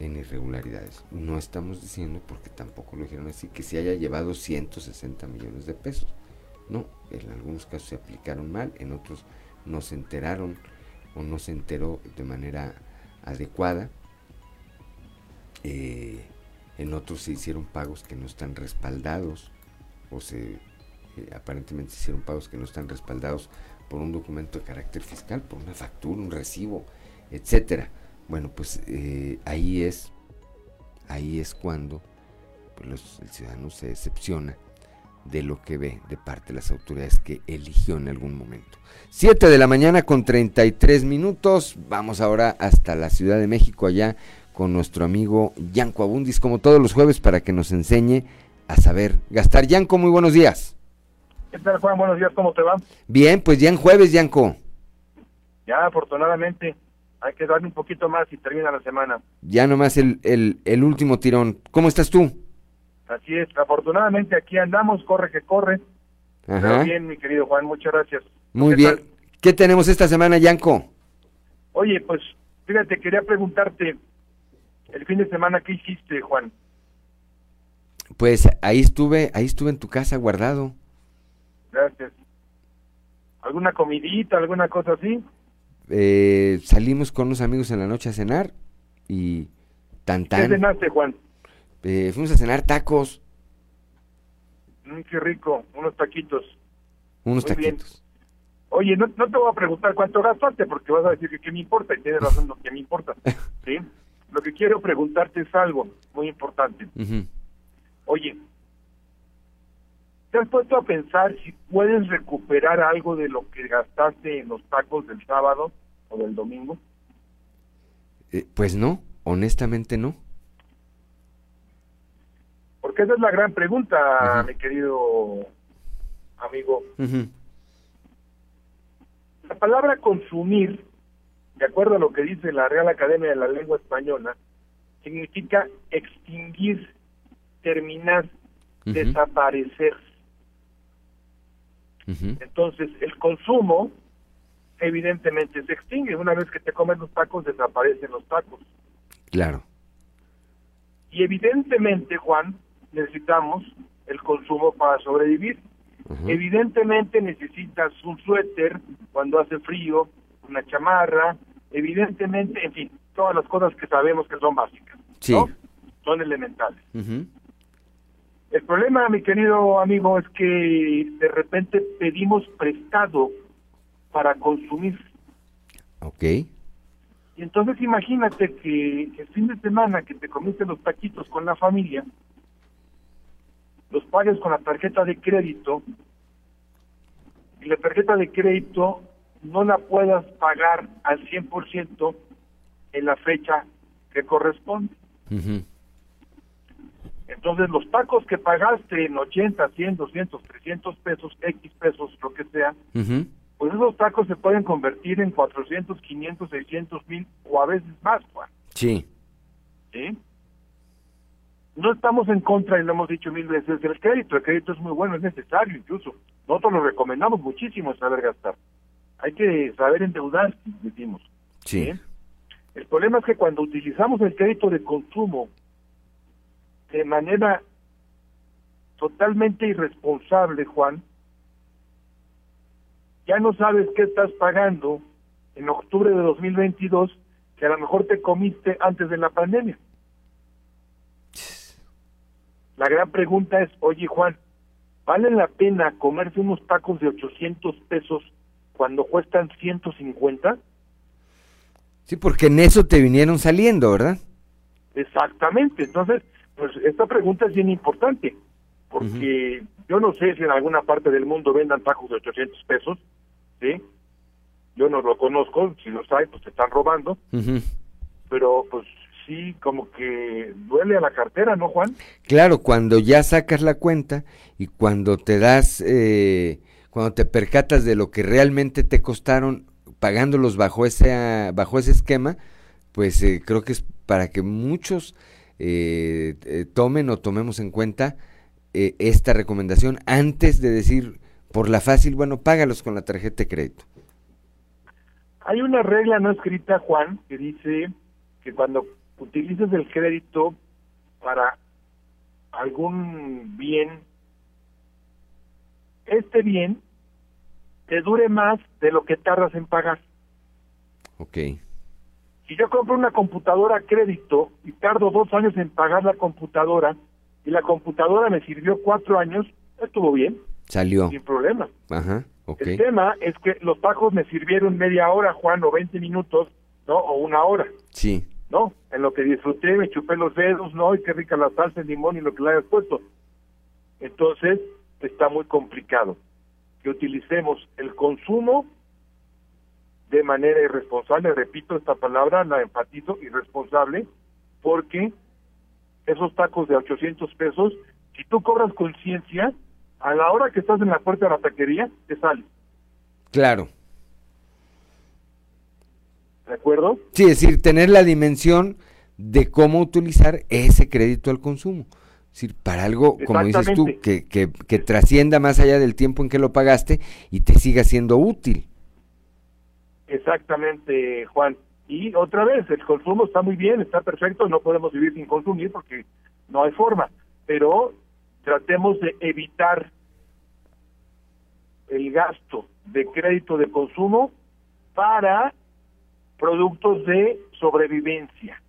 en irregularidades. No estamos diciendo, porque tampoco lo dijeron así, que se haya llevado 160 millones de pesos. No, en algunos casos se aplicaron mal, en otros no se enteraron o no se enteró de manera adecuada. Eh, en otros se hicieron pagos que no están respaldados o se eh, aparentemente se hicieron pagos que no están respaldados por un documento de carácter fiscal, por una factura, un recibo, etcétera. Bueno, pues eh, ahí es ahí es cuando pues, el ciudadano se decepciona de lo que ve de parte de las autoridades que eligió en algún momento. 7 de la mañana con 33 minutos. Vamos ahora hasta la Ciudad de México, allá con nuestro amigo Yanco Abundis, como todos los jueves, para que nos enseñe a saber gastar. Yanco, muy buenos días. ¿Qué tal, Juan? Buenos días, ¿cómo te va? Bien, pues ya en jueves, Yanco. Ya, afortunadamente, hay que darle un poquito más y termina la semana. Ya nomás el, el, el último tirón. ¿Cómo estás tú? Así es, afortunadamente aquí andamos, corre que corre. Ajá. bien, mi querido Juan, muchas gracias. Muy bien. ¿Qué tenemos esta semana, Yanco? Oye, pues, fíjate, quería preguntarte, el fin de semana, ¿qué hiciste, Juan? Pues ahí estuve, ahí estuve en tu casa guardado. Gracias. ¿Alguna comidita, alguna cosa así? Eh, salimos con unos amigos en la noche a cenar y tan tan. ¿Qué cenaste, Juan? Eh, fuimos a cenar tacos. Mm, qué rico, unos taquitos. Unos taquitos. Oye, no, no te voy a preguntar cuánto gastaste porque vas a decir que qué me importa y tienes razón lo que me importa. ¿sí? Lo que quiero preguntarte es algo muy importante. Oye, ¿te has puesto a pensar si puedes recuperar algo de lo que gastaste en los tacos del sábado o del domingo? Eh, pues no, honestamente no. Porque esa es la gran pregunta, mi querido amigo. La palabra consumir, de acuerdo a lo que dice la Real Academia de la Lengua Española, significa extinguir terminar, desaparecer. Entonces, el consumo evidentemente se extingue. Una vez que te comen los tacos, desaparecen los tacos. Claro. Y evidentemente, Juan, necesitamos el consumo para sobrevivir. Evidentemente necesitas un suéter cuando hace frío, una chamarra, evidentemente, en fin, todas las cosas que sabemos que son básicas. Sí. Son elementales. El problema, mi querido amigo, es que de repente pedimos prestado para consumir. Ok. Y entonces imagínate que el fin de semana que te comiste los taquitos con la familia, los pagues con la tarjeta de crédito y la tarjeta de crédito no la puedas pagar al 100% en la fecha que corresponde. Entonces, los tacos que pagaste en 80, 100, 200, 300 pesos, X pesos, lo que sea, pues esos tacos se pueden convertir en 400, 500, 600 mil o a veces más, Juan. Sí. ¿Sí? No estamos en contra, y lo hemos dicho mil veces, del crédito. El crédito es muy bueno, es necesario incluso. Nosotros lo recomendamos muchísimo saber gastar. Hay que saber endeudar, decimos. Sí. El problema es que cuando utilizamos el crédito de consumo de manera totalmente irresponsable, Juan, ya no sabes qué estás pagando en octubre de 2022 que a lo mejor te comiste antes de la pandemia. La gran pregunta es, oye Juan, ¿vale la pena comerse unos tacos de 800 pesos cuando cuestan 150? Sí, porque en eso te vinieron saliendo, ¿verdad? Exactamente. Entonces, pues esta pregunta es bien importante, porque yo no sé si en alguna parte del mundo vendan tacos de 800 pesos, ¿sí? Yo no lo conozco, si los hay, pues te están robando, pero pues sí, como que duele a la cartera, ¿no, Juan? Claro, cuando ya sacas la cuenta y cuando te das, eh, cuando te percatas de lo que realmente te costaron pagándolos bajo ese, bajo ese esquema, pues eh, creo que es para que muchos eh, tomen o tomemos en cuenta esta recomendación antes de decir por la fácil, bueno, págalos con la tarjeta de crédito. Hay una regla no escrita, Juan, que dice que cuando utilices el crédito para algún bien, este bien te dure más de lo que tardas en pagar. Ok. Si yo compro una computadora a crédito y tardo dos años en pagar la computadora y la computadora me sirvió cuatro años, estuvo bien. Salió. Sin problema. Ajá, ok. El tema es que los tacos me sirvieron media hora, Juan, o 20 minutos, ¿no? O una hora. Sí. ¿No? En lo que disfruté, me chupé los dedos, ¿no? Y qué rica la salsa, el limón y lo que le hayas puesto. Entonces, está muy complicado que utilicemos el consumo de manera irresponsable, repito esta palabra, la enfatizo, irresponsable, porque esos tacos de 800 pesos, si tú cobras conciencia, a la hora que estás en la puerta de la taquería, te sale. Claro. ¿De acuerdo? Sí, es decir, tener la dimensión de cómo utilizar ese crédito al consumo. Es decir, para algo, como dices tú, que, que, que trascienda más allá del tiempo en que lo pagaste y te siga siendo útil. Exactamente, Juan. Y otra vez, el consumo está muy bien, está perfecto, no podemos vivir sin consumir porque no hay forma, pero tratemos de evitar el gasto de crédito de consumo para productos de sobrevivencia,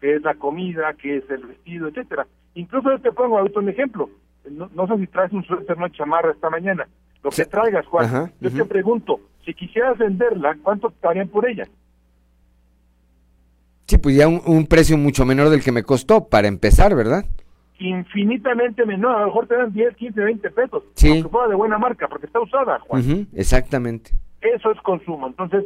que es la comida, que es el vestido, etcétera. Incluso yo te pongo ahorita un ejemplo. No, sé si traes un suéter, una chamarra esta mañana. Lo que traigas, Juan. yo te pregunto, si quisieras venderla, ¿cuánto te por ella? Sí, pues ya un, precio mucho menor del que me costó, para empezar, ¿verdad? Infinitamente menor, a lo mejor te dan 10, 15, 20 pesos. Sí. Aunque fuera de buena marca, porque está usada, Juan. exactamente. Eso es consumo. Entonces,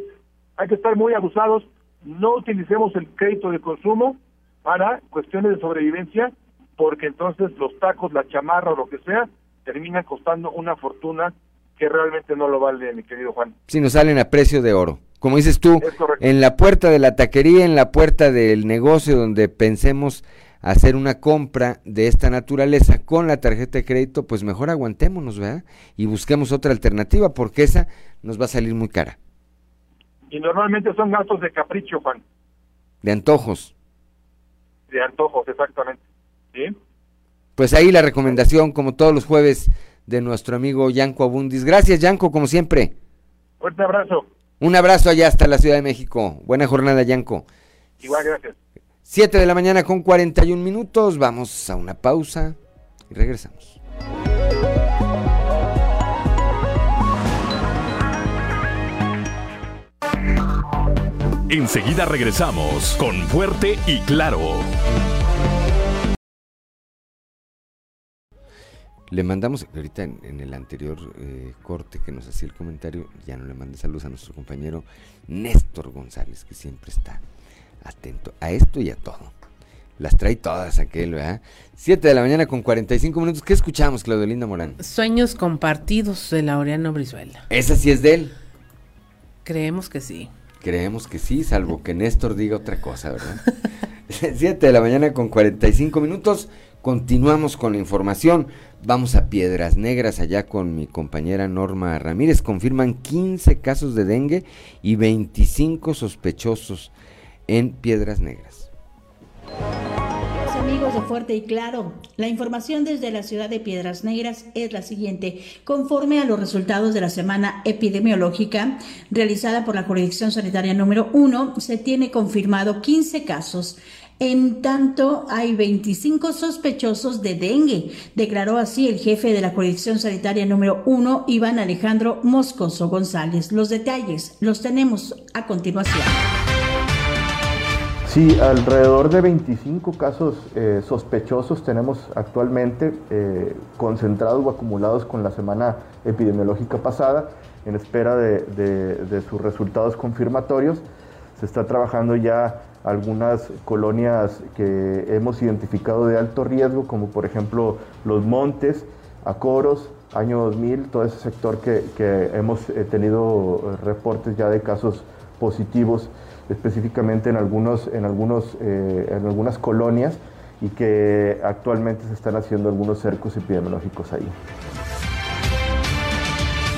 hay que estar muy abusados, no utilicemos el crédito de consumo para cuestiones de sobrevivencia, porque entonces los tacos, la chamarra o lo que sea, terminan costando una fortuna que realmente no lo vale, mi querido Juan. Si nos salen a precio de oro. Como dices tú, en la puerta de la taquería, en la puerta del negocio donde pensemos hacer una compra de esta naturaleza con la tarjeta de crédito, pues mejor aguantémonos, ¿verdad? Y busquemos otra alternativa, porque esa nos va a salir muy cara. Y normalmente son gastos de capricho, Juan. De antojos. De antojos, exactamente. ¿Sí? Pues ahí la recomendación, como todos los jueves, de nuestro amigo Yanko Abundis. Gracias, Yanko, como siempre. Fuerte abrazo. Un abrazo allá hasta la Ciudad de México. Buena jornada, Yanko. Igual, gracias. Siete de la mañana con 41 minutos. Vamos a una pausa y regresamos. Enseguida regresamos con Fuerte y Claro. Le mandamos, ahorita en, el anterior eh, corte que nos hacía el comentario, ya no le mandé saludos a nuestro compañero Néstor González, que siempre está atento a esto y a todo. Las trae todas aquel, ¿verdad? 7 de la mañana con 45 minutos. ¿Qué escuchamos, Claudio Linda Morán? Sueños compartidos de Laureano Brizuela. ¿Esa sí es de él? Creemos que sí. Creemos que sí, salvo que Néstor diga otra cosa, ¿verdad? 7 de la mañana con 45 minutos. Continuamos con la información. Vamos a Piedras Negras allá con mi compañera Norma Ramírez. Confirman 15 casos de dengue y 25 sospechosos en Piedras Negras. Fuerte y Claro, la información desde la ciudad de Piedras Negras es la siguiente. Conforme a los resultados de la semana epidemiológica realizada por la jurisdicción sanitaria número 1, se tiene confirmado 15 casos. En tanto, hay 25 sospechosos de dengue, declaró así el jefe de la jurisdicción sanitaria número 1, Iván Alejandro Moscoso González. Los detalles los tenemos a continuación. Sí, alrededor de 25 casos eh, sospechosos tenemos actualmente eh, concentrados o acumulados con la semana epidemiológica pasada en espera de, sus resultados confirmatorios. Se está trabajando ya algunas colonias que hemos identificado de alto riesgo, como por ejemplo Los Montes, Acoros, año 2000, todo ese sector que, que hemos eh, tenido reportes ya de casos positivos específicamente en, algunos, en, algunos, eh, en algunas colonias y que actualmente se están haciendo algunos cercos epidemiológicos ahí.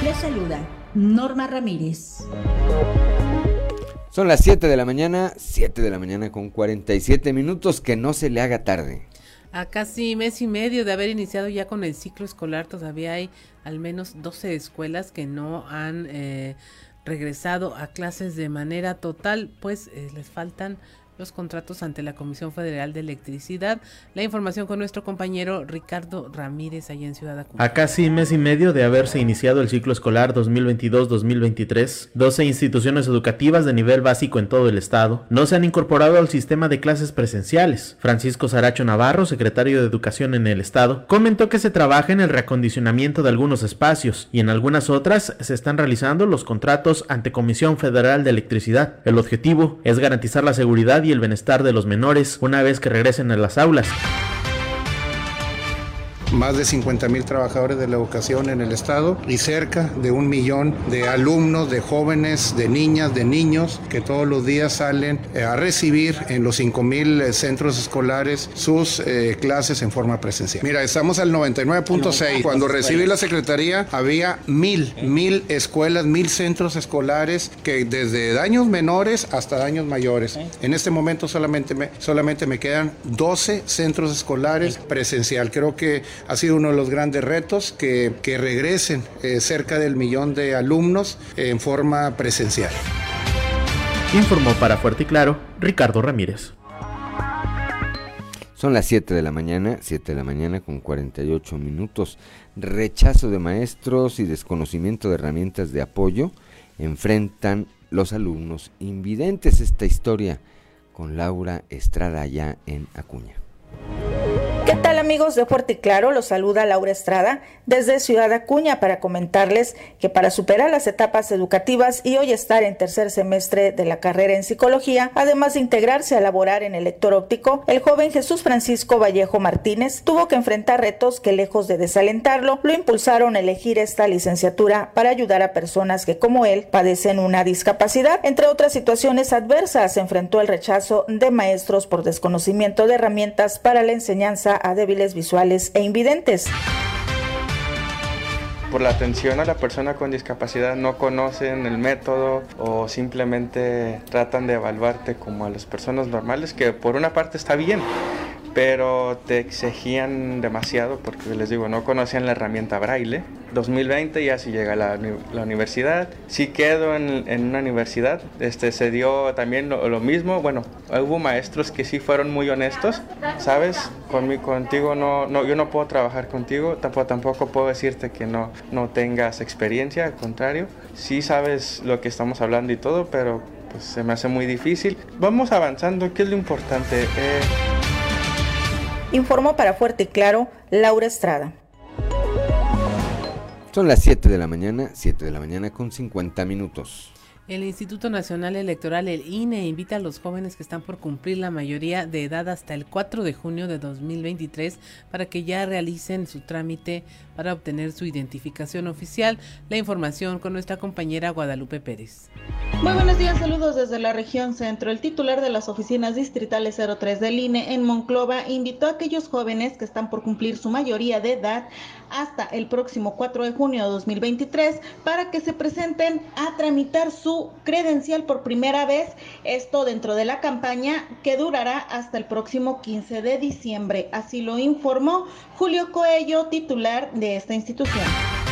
Les saluda Norma Ramírez. Son las 7 de la mañana, 7 de la mañana con 47 minutos, que no se le haga tarde. A casi mes y medio de haber iniciado ya con el ciclo escolar, todavía hay al menos 12 escuelas que no han eh, regresado a clases de manera total, pues eh, les faltan los contratos ante la Comisión Federal de Electricidad. La información con nuestro compañero Ricardo Ramírez allá en Ciudad Acuña. A casi mes y medio de haberse iniciado el ciclo escolar 2022-2023, 12 instituciones educativas de nivel básico en todo el estado no se han incorporado al sistema de clases presenciales. Francisco Saracho Navarro, secretario de Educación en el estado, comentó que se trabaja en el reacondicionamiento de algunos espacios y en algunas otras se están realizando los contratos ante Comisión Federal de Electricidad. El objetivo es garantizar la seguridad y el bienestar de los menores una vez que regresen a las aulas más de 50 mil trabajadores de la educación en el estado y cerca de un millón de alumnos, de jóvenes, de niñas, de niños que todos los días salen eh, a recibir en los 5 mil eh, centros escolares sus eh, clases en forma presencial. Mira, estamos al 99.6. Cuando recibí la secretaría había mil, mil escuelas, mil centros escolares que desde daños menores hasta daños mayores. En este momento solamente me, solamente me quedan 12 centros escolares presencial. Creo que ha sido uno de los grandes retos que, que regresen eh, cerca del millón de alumnos en forma presencial. Informó para Fuerte y Claro Ricardo Ramírez. Son las 7 de la mañana, 7 de la mañana con 48 minutos. Rechazo de maestros y desconocimiento de herramientas de apoyo enfrentan los alumnos invidentes. Esta historia con Laura Estrada allá en Acuña. ¿Qué tal amigos de Fuerte Claro? Los saluda Laura Estrada desde Ciudad Acuña para comentarles que para superar las etapas educativas y hoy estar en tercer semestre de la carrera en psicología, además de integrarse a laborar en el lector óptico, el joven Jesús Francisco Vallejo Martínez tuvo que enfrentar retos que lejos de desalentarlo, lo impulsaron a elegir esta licenciatura para ayudar a personas que como él padecen una discapacidad. Entre otras situaciones adversas, enfrentó el rechazo de maestros por desconocimiento de herramientas para la enseñanza a débiles visuales e invidentes. Por la atención a la persona con discapacidad no conocen el método o simplemente tratan de evaluarte como a las personas normales, que por una parte está bien, pero te exigían demasiado porque les digo, no conocían la herramienta braille. 2020 ya si llega la, la universidad, si quedo en, en, una universidad, este, se dio también lo, mismo, bueno, hubo maestros que sí fueron muy honestos, ¿sabes? Con contigo no, no, yo no puedo trabajar contigo, tampoco, tampoco puedo decirte que no, no tengas experiencia, al contrario, sí sabes lo que estamos hablando y todo, pero pues se me hace muy difícil. Vamos avanzando, ¿qué es lo importante? Eh, Informó para Fuerte y Claro Laura Estrada. Son las 7 de la mañana, 7 de la mañana con 50 minutos. El Instituto Nacional Electoral, el INE, invita a los jóvenes que están por cumplir la mayoría de edad hasta el 4 de junio de 2023 para que ya realicen su trámite para obtener su identificación oficial. La información con nuestra compañera Guadalupe Pérez. Muy buenos días, saludos desde la región centro. El titular de las oficinas distritales 03 del INE en Monclova invitó a aquellos jóvenes que están por cumplir su mayoría de edad hasta el próximo 4 de junio de 2023 para que se presenten a tramitar su credencial por primera vez, esto dentro de la campaña que durará hasta el próximo 15 de diciembre. Así lo informó Julio Coello, titular de esta institución.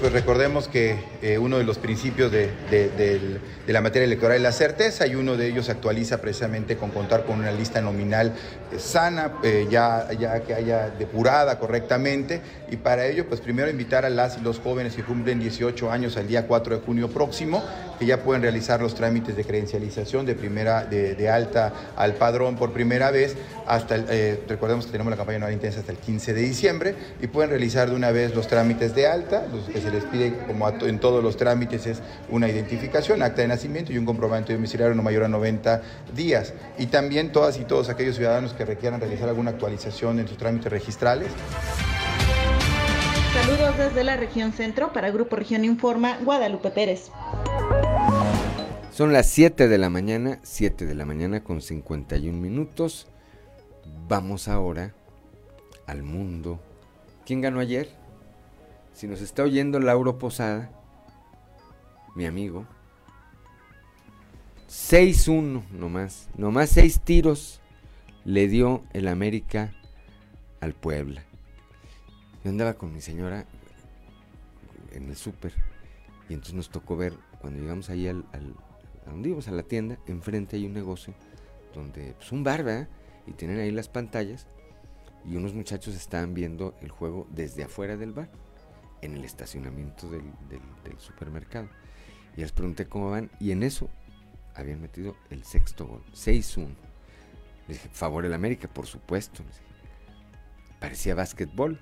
Pues recordemos que eh, uno de los principios de, la materia electoral es la certeza y uno de ellos actualiza precisamente con contar con una lista nominal eh, sana, eh, ya, ya que haya depurada correctamente. Y para ello, pues primero invitar a las y los jóvenes que cumplen 18 años al día 4 de junio próximo, que ya pueden realizar los trámites de credencialización de primera, de, alta al padrón por primera vez, hasta el, recordemos que tenemos la campaña anual intensa hasta el 15 de diciembre, y pueden realizar de una vez los trámites de alta, los que se les pide, como en todos los trámites, es una identificación, acta de nacimiento y un comprobante domiciliario no mayor a 90 días. Y también todas y todos aquellos ciudadanos que requieran realizar alguna actualización en sus trámites registrales. Saludos desde la región centro para Grupo Región Informa, Guadalupe Pérez. Son las 7 de la mañana, 7 de la mañana con 51 minutos. Vamos ahora al mundo. ¿Quién ganó ayer? Si nos está oyendo Lauro Posada, mi amigo, 6-1 nomás, nomás 6 tiros le dio el América al Puebla. Yo andaba con mi señora en el súper y entonces nos tocó ver, cuando llegamos ahí al, a donde íbamos a la tienda, enfrente hay un negocio donde, pues un bar, ¿verdad? Y tienen ahí las pantallas y unos muchachos estaban viendo el juego desde afuera del bar en el estacionamiento del, supermercado. Y les pregunté cómo van y en eso habían metido el sexto gol, 6-1. Les dije, favor el América, por supuesto. Parecía básquetbol,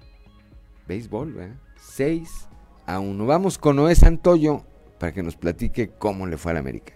béisbol, ¿verdad? 6 a 1. Vamos con Noé Santoyo para que nos platique cómo le fue al América.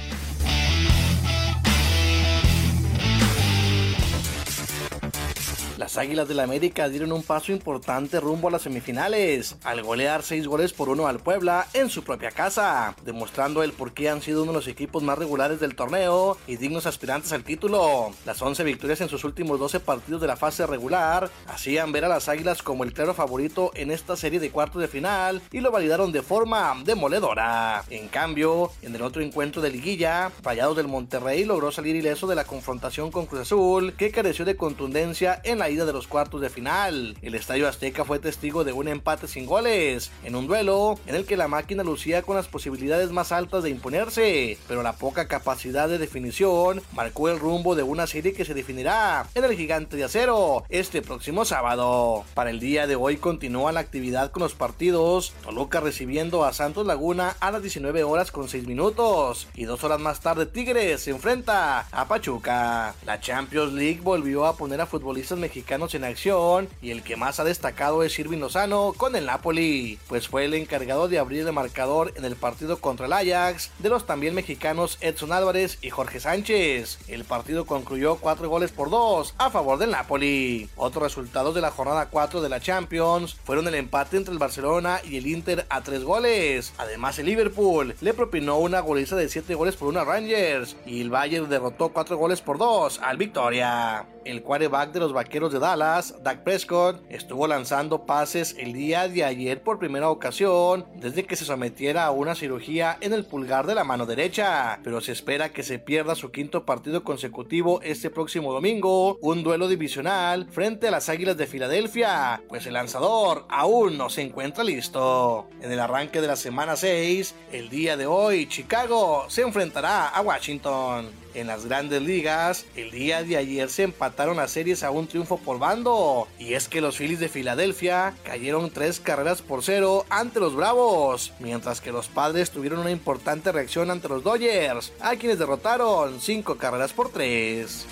Las Águilas del la América dieron un paso importante rumbo a las semifinales, al golear 6 goles por 1 al Puebla en su propia casa, demostrando el por qué han sido uno de los equipos más regulares del torneo y dignos aspirantes al título. Las 11 victorias en sus últimos 12 partidos de la fase regular hacían ver a las Águilas como el claro favorito en esta serie de cuartos de final y lo validaron de forma demoledora. En cambio, en el otro encuentro de liguilla, Rayados del Monterrey logró salir ileso de la confrontación con Cruz Azul, que careció de contundencia en la de los cuartos de final. El Estadio Azteca fue testigo de un empate sin goles, en un duelo en el que la máquina lucía con las posibilidades más altas de imponerse, pero la poca capacidad de definición marcó el rumbo de una serie que se definirá en el gigante de acero este próximo sábado. Para el día de hoy continúa la actividad con los partidos, Toluca recibiendo a Santos Laguna a las 19 horas con 6 minutos y dos horas más tarde Tigres se enfrenta a Pachuca. La Champions League volvió a poner a futbolistas mexicanos en acción y el que más ha destacado es Irving Lozano con el Napoli, pues fue el encargado de abrir el marcador en el partido contra el Ajax de los también mexicanos Edson Álvarez y Jorge Sánchez. El partido concluyó 4 goles por 2 a favor del Napoli. Otros resultados de la jornada 4 de la Champions fueron el empate entre el Barcelona y el Inter a 3 goles. Además el Liverpool le propinó una goliza de 7 goles por 1 a Rangers y el Bayern derrotó 4 goles por 2 al Victoria. El quarterback de los vaqueros de Dallas, Dak Prescott, estuvo lanzando pases el día de ayer por primera ocasión desde que se sometiera a una cirugía en el pulgar de la mano derecha, pero se espera que se pierda su quinto partido consecutivo este próximo domingo, un duelo divisional frente a las Águilas de Filadelfia, pues el lanzador aún no se encuentra listo. En el arranque de la semana 6, el día de hoy, Chicago se enfrentará a Washington. En las grandes ligas, el día de ayer se empataron las series a un triunfo por bando. Y es que los Phillies de Filadelfia cayeron tres carreras por cero ante los Bravos, mientras que los Padres tuvieron una importante reacción ante los Dodgers, a quienes derrotaron cinco carreras por tres.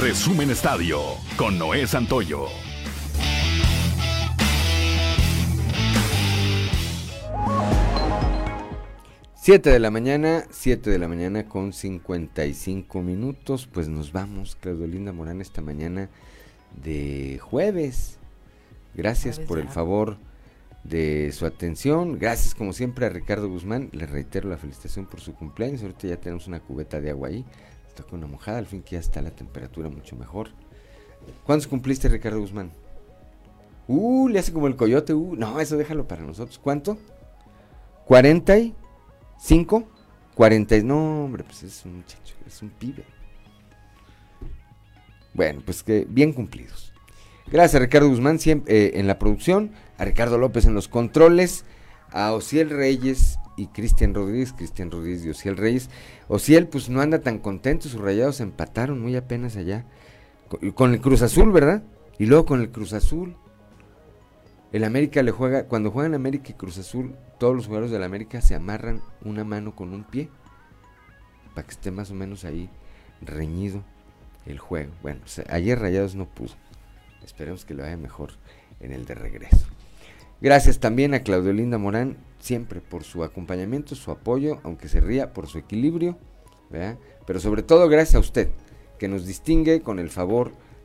Resumen Estadio con Noé Santoyo. 7 de la mañana, 7 de la mañana con 55 minutos. Pues nos vamos, Claudio Linda Morán, esta mañana de jueves. Gracias por el favor de su atención. Gracias como siempre a Ricardo Guzmán. Le reitero la felicitación por su cumpleaños. Ahorita ya tenemos una cubeta de agua ahí. Está con una mojada, al fin que ya está la temperatura mucho mejor. ¿Cuántos cumpliste, Ricardo Guzmán? Uh, le hace como el coyote. Uh, no, eso déjalo para nosotros. ¿Cuánto? 40 y 5, 40. No, hombre, pues es un muchacho, es un pibe. Bueno, pues que bien cumplidos. Gracias a Ricardo Guzmán siempre, eh, en la producción, a Ricardo López en los controles, a Ociel Reyes y Cristian Rodríguez, Cristian Rodríguez y Ociel Reyes. Ociel pues no anda tan contento, sus rayados empataron muy apenas allá. Con, con el Cruz Azul, ¿verdad? Y luego con el Cruz Azul. El América le juega, cuando juegan América y Cruz Azul, todos los jugadores del América se amarran una mano con un pie para que esté más o menos ahí reñido el juego. Bueno, ayer Rayados no pudo. Esperemos que lo vaya mejor en el de regreso. Gracias también a Claudio Linda Morán, siempre por su acompañamiento, su apoyo, aunque se ría, por su equilibrio, pero sobre todo gracias a usted, que nos distingue con el favor